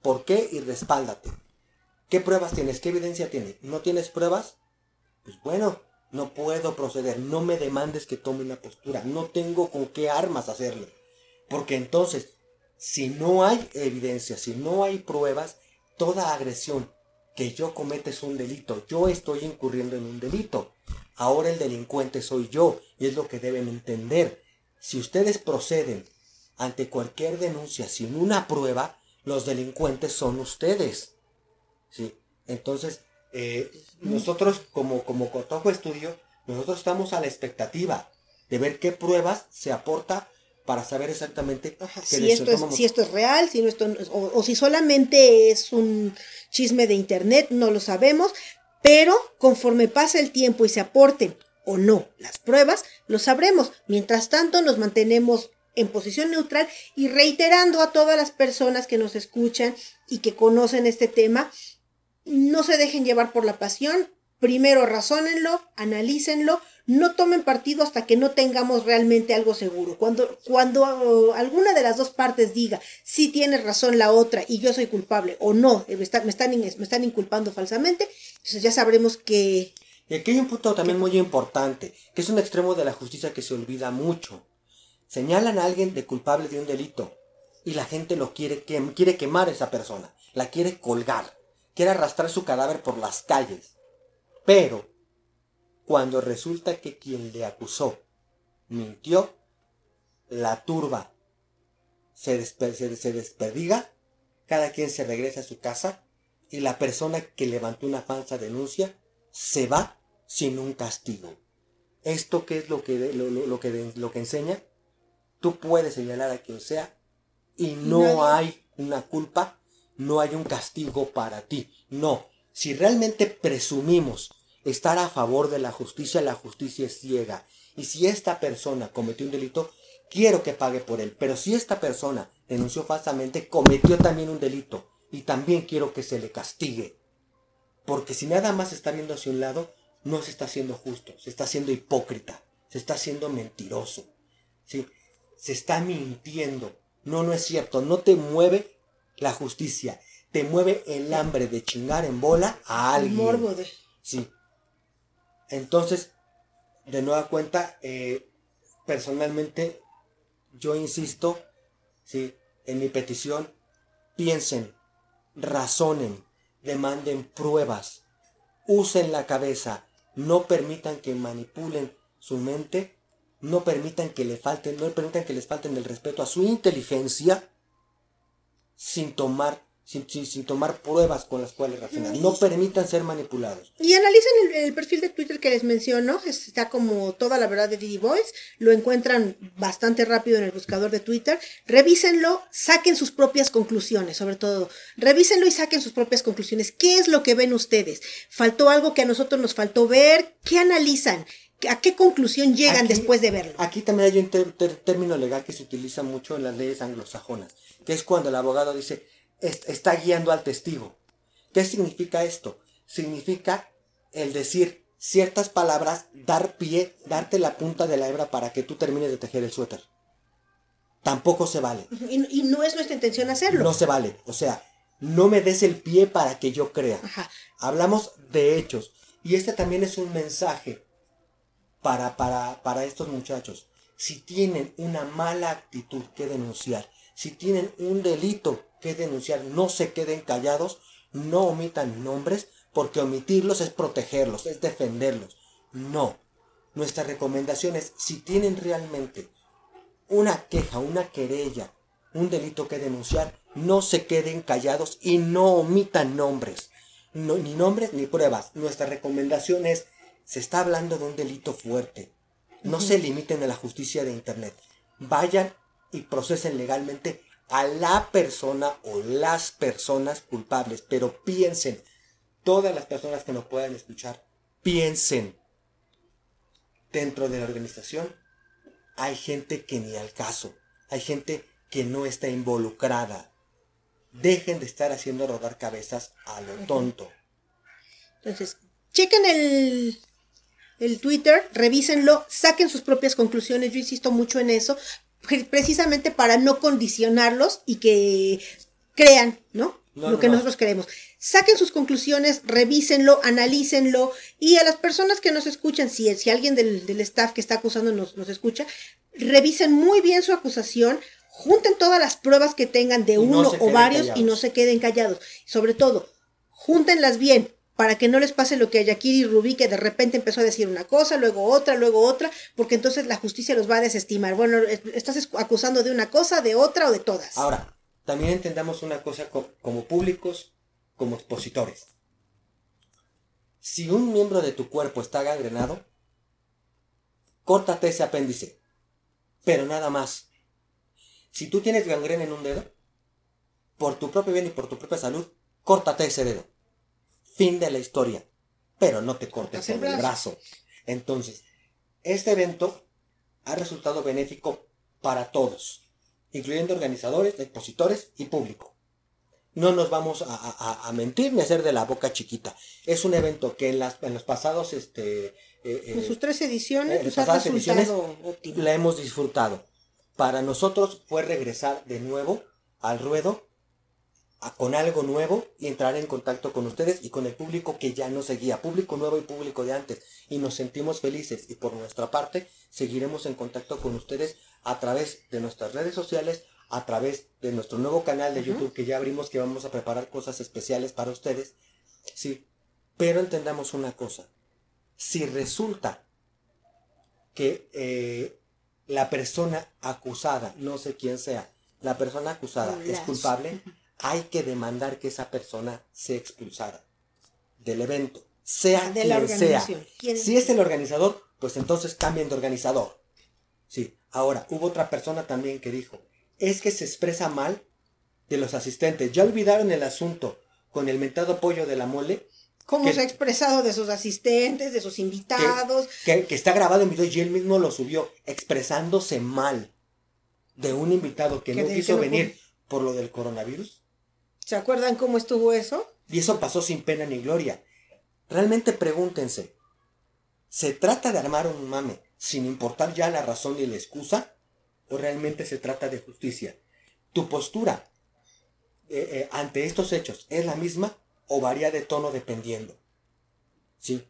Speaker 1: ¿Por qué? Y respáldate. ¿Qué pruebas tienes? ¿Qué evidencia tienes? ¿No tienes pruebas? Pues bueno, no puedo proceder. No me demandes que tome una postura. No tengo con qué armas hacerlo. Porque entonces, si no hay evidencia, si no hay pruebas, toda agresión que yo cometa es un delito. Yo estoy incurriendo en un delito. Ahora el delincuente soy yo y es lo que deben entender. Si ustedes proceden ante cualquier denuncia sin una prueba, los delincuentes son ustedes. ¿Sí? Entonces, eh, nosotros como, como Cotojo Estudio, nosotros estamos a la expectativa de ver qué pruebas se aporta para saber exactamente
Speaker 2: Ajá, si, esto es, si esto es real, si no esto o, o si solamente es un chisme de internet, no lo sabemos, pero conforme pase el tiempo y se aporten o no las pruebas, lo sabremos. Mientras tanto, nos mantenemos en posición neutral y reiterando a todas las personas que nos escuchan y que conocen este tema, no se dejen llevar por la pasión, primero razónenlo, analícenlo, no tomen partido hasta que no tengamos realmente algo seguro. Cuando, cuando alguna de las dos partes diga si tiene razón la otra y yo soy culpable o no, eh, me, está- me están, me están inculpando falsamente, entonces ya sabremos que
Speaker 1: Y aquí hay un punto también muy importante, que es un extremo de la justicia que se olvida mucho. Señalan a alguien de culpable de un delito y la gente lo quiere, quiere quemar a esa persona, la quiere colgar, quiere arrastrar su cadáver por las calles. Pero, cuando resulta que quien le acusó mintió, la turba se, despe- se- se desperdiga, cada quien se regresa a su casa y la persona que levantó una falsa denuncia se va sin un castigo. ¿Esto qué es lo que, lo, lo- lo que, lo que enseña? Tú puedes señalar a quien sea y no hay una culpa, no hay un castigo para ti. No, si realmente presumimos estar a favor de la justicia, la justicia es ciega. Y si esta persona cometió un delito, quiero que pague por él. Pero si esta persona denunció falsamente, cometió también un delito. Y también quiero que se le castigue. Porque si nada más está viendo hacia un lado, no se está haciendo justo, se está haciendo hipócrita, se está haciendo mentiroso. ¿sí? Se está mintiendo. No, no es cierto. No te mueve la justicia. Te mueve el hambre de chingar en bola a
Speaker 2: el
Speaker 1: alguien.
Speaker 2: morbo de...
Speaker 1: Sí. Entonces, de nueva cuenta, eh, personalmente, yo insisto, sí, en mi petición, piensen, razonen, demanden pruebas, usen la cabeza, no permitan que manipulen su mente, no permitan que le falten, no permitan que les falten el respeto a su inteligencia, sin tomar, sin, sin- sin tomar pruebas con las cuales razonar. No permitan ser manipulados.
Speaker 2: Y analicen el, el perfil de Twitter que les menciono, está como toda la verdad de Didi Boys, lo encuentran bastante rápido en el buscador de Twitter, revísenlo, saquen sus propias conclusiones, sobre todo, revísenlo y saquen sus propias conclusiones. ¿Qué es lo que ven ustedes? ¿Faltó algo que a nosotros nos faltó ver? ¿Qué analizan? ¿A qué conclusión llegan
Speaker 1: Aquí-
Speaker 2: después de verlo?
Speaker 1: Aquí también hay un término legal que se utiliza mucho en las leyes anglosajonas, que es cuando el abogado dice, "Est- está guiando al testigo. ¿Qué significa esto? Significa el decir ciertas palabras, dar pie, darte la punta de la hebra para que tú termines de tejer el suéter. Tampoco se vale.
Speaker 2: Y, y no es nuestra intención hacerlo.
Speaker 1: No se vale. O sea, no me des el pie para que yo crea.
Speaker 2: Ajá.
Speaker 1: Hablamos de hechos. Y este también es un mensaje para, para, para estos muchachos. si tienen una mala actitud que denunciar, si tienen un delito que denunciar, no se queden callados, no omitan nombres, porque omitirlos es protegerlos, es defenderlos. No. Nuestra recomendación es, si tienen realmente una queja, una querella, un delito que denunciar, no se queden callados y no omitan nombres. ni nombres ni pruebas. Nuestra recomendación es, se está hablando de un delito fuerte. No se limiten a la justicia de Internet. Vayan y procesen legalmente a la persona o las personas culpables. Pero piensen, todas las personas que nos puedan escuchar, piensen. Dentro de la organización hay gente que ni al caso. Hay gente que no está involucrada. Dejen de estar haciendo rodar cabezas a lo tonto.
Speaker 2: Entonces, chequen el, el Twitter, revísenlo, saquen sus propias conclusiones. Yo insisto mucho en eso, precisamente para no condicionarlos y que crean, ¿no? lo que nosotros creemos. Saquen sus conclusiones, revísenlo, analícenlo y a las personas que nos escuchan, si, si alguien del, staff que está acusando nos, nos escucha, revisen muy bien su acusación, junten todas las pruebas que tengan de uno o varios y no se queden callados. Sobre todo, júntenlas bien para que no les pase lo que a Yakiri Rubí, que de repente empezó a decir una cosa, luego otra, luego otra, porque entonces la justicia los va a desestimar. Bueno, estás acusando de una cosa, de otra o de todas.
Speaker 1: Ahora, también entendamos una cosa como públicos, como expositores. Si un miembro de tu cuerpo está gangrenado, córtate ese apéndice, pero nada más. Si tú tienes gangrena en un dedo, por tu propio bien y por tu propia salud, córtate ese dedo. Fin de la historia. Pero no te cortes el brazo. Entonces, este evento ha resultado benéfico para todos incluyendo organizadores, expositores y público. No nos vamos a, mentir ni a hacer de la boca chiquita. Es un evento que en, las, en los pasados, este, eh,
Speaker 2: eh, en sus tres ediciones,
Speaker 1: pues, pasadas ediciones la hemos disfrutado. Para nosotros fue regresar de nuevo al ruedo con algo nuevo y entrar en contacto con ustedes y con el público que ya nos seguía, público nuevo y público de antes. Y nos sentimos felices y por nuestra parte seguiremos en contacto con ustedes a través de nuestras redes sociales, a través de nuestro nuevo canal de YouTube que ya abrimos que vamos a preparar cosas especiales para ustedes. Sí, pero entendamos una cosa. Si resulta que eh, la persona acusada, no sé quién sea, la persona acusada es culpable, hay que demandar que esa persona sea expulsada del evento, sea de quien sea. Si es el organizador, pues entonces cambien de organizador. Sí, ahora, hubo otra persona también que dijo, es que se expresa mal de los asistentes. Ya olvidaron el asunto con el mentado pollo de la mole.
Speaker 2: ¿Cómo se ha expresado de sus asistentes, de sus invitados?
Speaker 1: Que, está grabado en video y él mismo lo subió, expresándose mal de un invitado que no quiso venir por lo del coronavirus.
Speaker 2: ¿Se acuerdan cómo estuvo eso?
Speaker 1: Y eso pasó sin pena ni gloria. Realmente pregúntense, ¿se trata de armar un mame sin importar ya la razón ni la excusa? ¿O realmente se trata de justicia? ¿Tu postura eh, eh, ante estos hechos es la misma o varía de tono dependiendo? ¿Sí?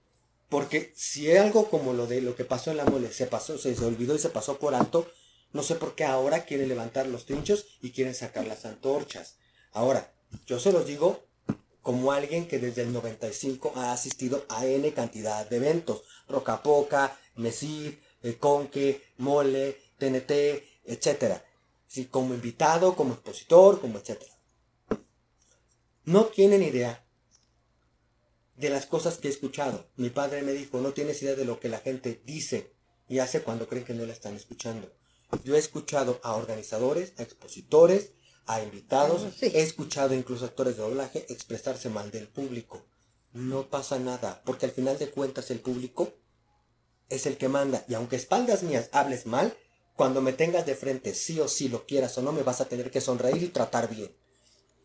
Speaker 1: Porque si algo como lo de lo que pasó en la mole se pasó, se, se olvidó y se pasó por alto, no sé por qué ahora quieren levantar los trinchos y quieren sacar las antorchas. Ahora, yo se los digo como alguien que desde el 95 ha asistido a N cantidad de eventos. Rocapoca, Mesif, eh, Conque, Mole, TNT, etc. Sí, como invitado, como expositor, como etc. No tienen idea de las cosas que he escuchado. Mi padre me dijo, no tienes idea de lo que la gente dice y hace cuando creen que no la están escuchando. Yo he escuchado a organizadores, a expositores, a invitados. He escuchado incluso actores de doblaje expresarse mal del público. No pasa nada, porque al final de cuentas el público es el que manda. Y aunque espaldas mías hables mal, cuando me tengas de frente, sí o sí lo quieras o no, me vas a tener que sonreír y tratar bien.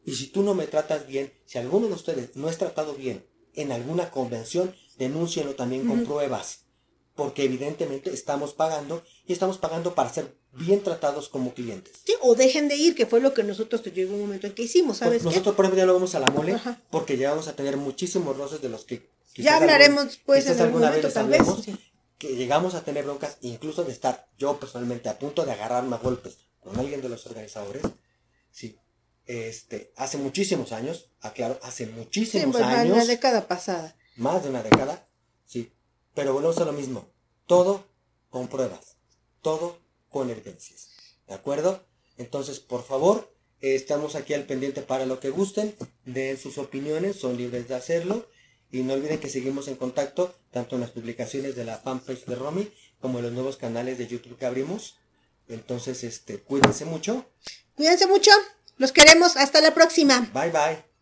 Speaker 1: Y si tú no me tratas bien, si alguno de ustedes no es tratado bien en alguna convención, denúncienlo también con pruebas. Porque evidentemente estamos pagando y estamos pagando para ser bien tratados como clientes.
Speaker 2: Sí, o dejen de ir, que fue lo que nosotros llegó un momento en que hicimos, ¿sabes?
Speaker 1: Pues nosotros, por ejemplo, ya no vamos a la mole, porque ya vamos a tener muchísimos roces de los que...
Speaker 2: Ya hablaremos, pues, en algún momento, tal vez.
Speaker 1: que llegamos a tener broncas, incluso de estar yo personalmente a punto de agarrarme a golpes con alguien de los organizadores, sí, este, hace muchísimos años, aclaro, hace muchísimos
Speaker 2: Sí, pues,
Speaker 1: años,
Speaker 2: la década pasada.
Speaker 1: más de una década, pero volvemos a lo mismo, todo con pruebas, todo con evidencias, ¿de acuerdo? Entonces, por favor, estamos aquí al pendiente para lo que gusten, den sus opiniones, son libres de hacerlo, y no olviden que seguimos en contacto, tanto en las publicaciones de la fanpage de Romy, como en los nuevos canales de YouTube que abrimos, entonces, este, cuídense mucho,
Speaker 2: Cuídense mucho. Los queremos. Hasta la próxima.
Speaker 1: bye bye.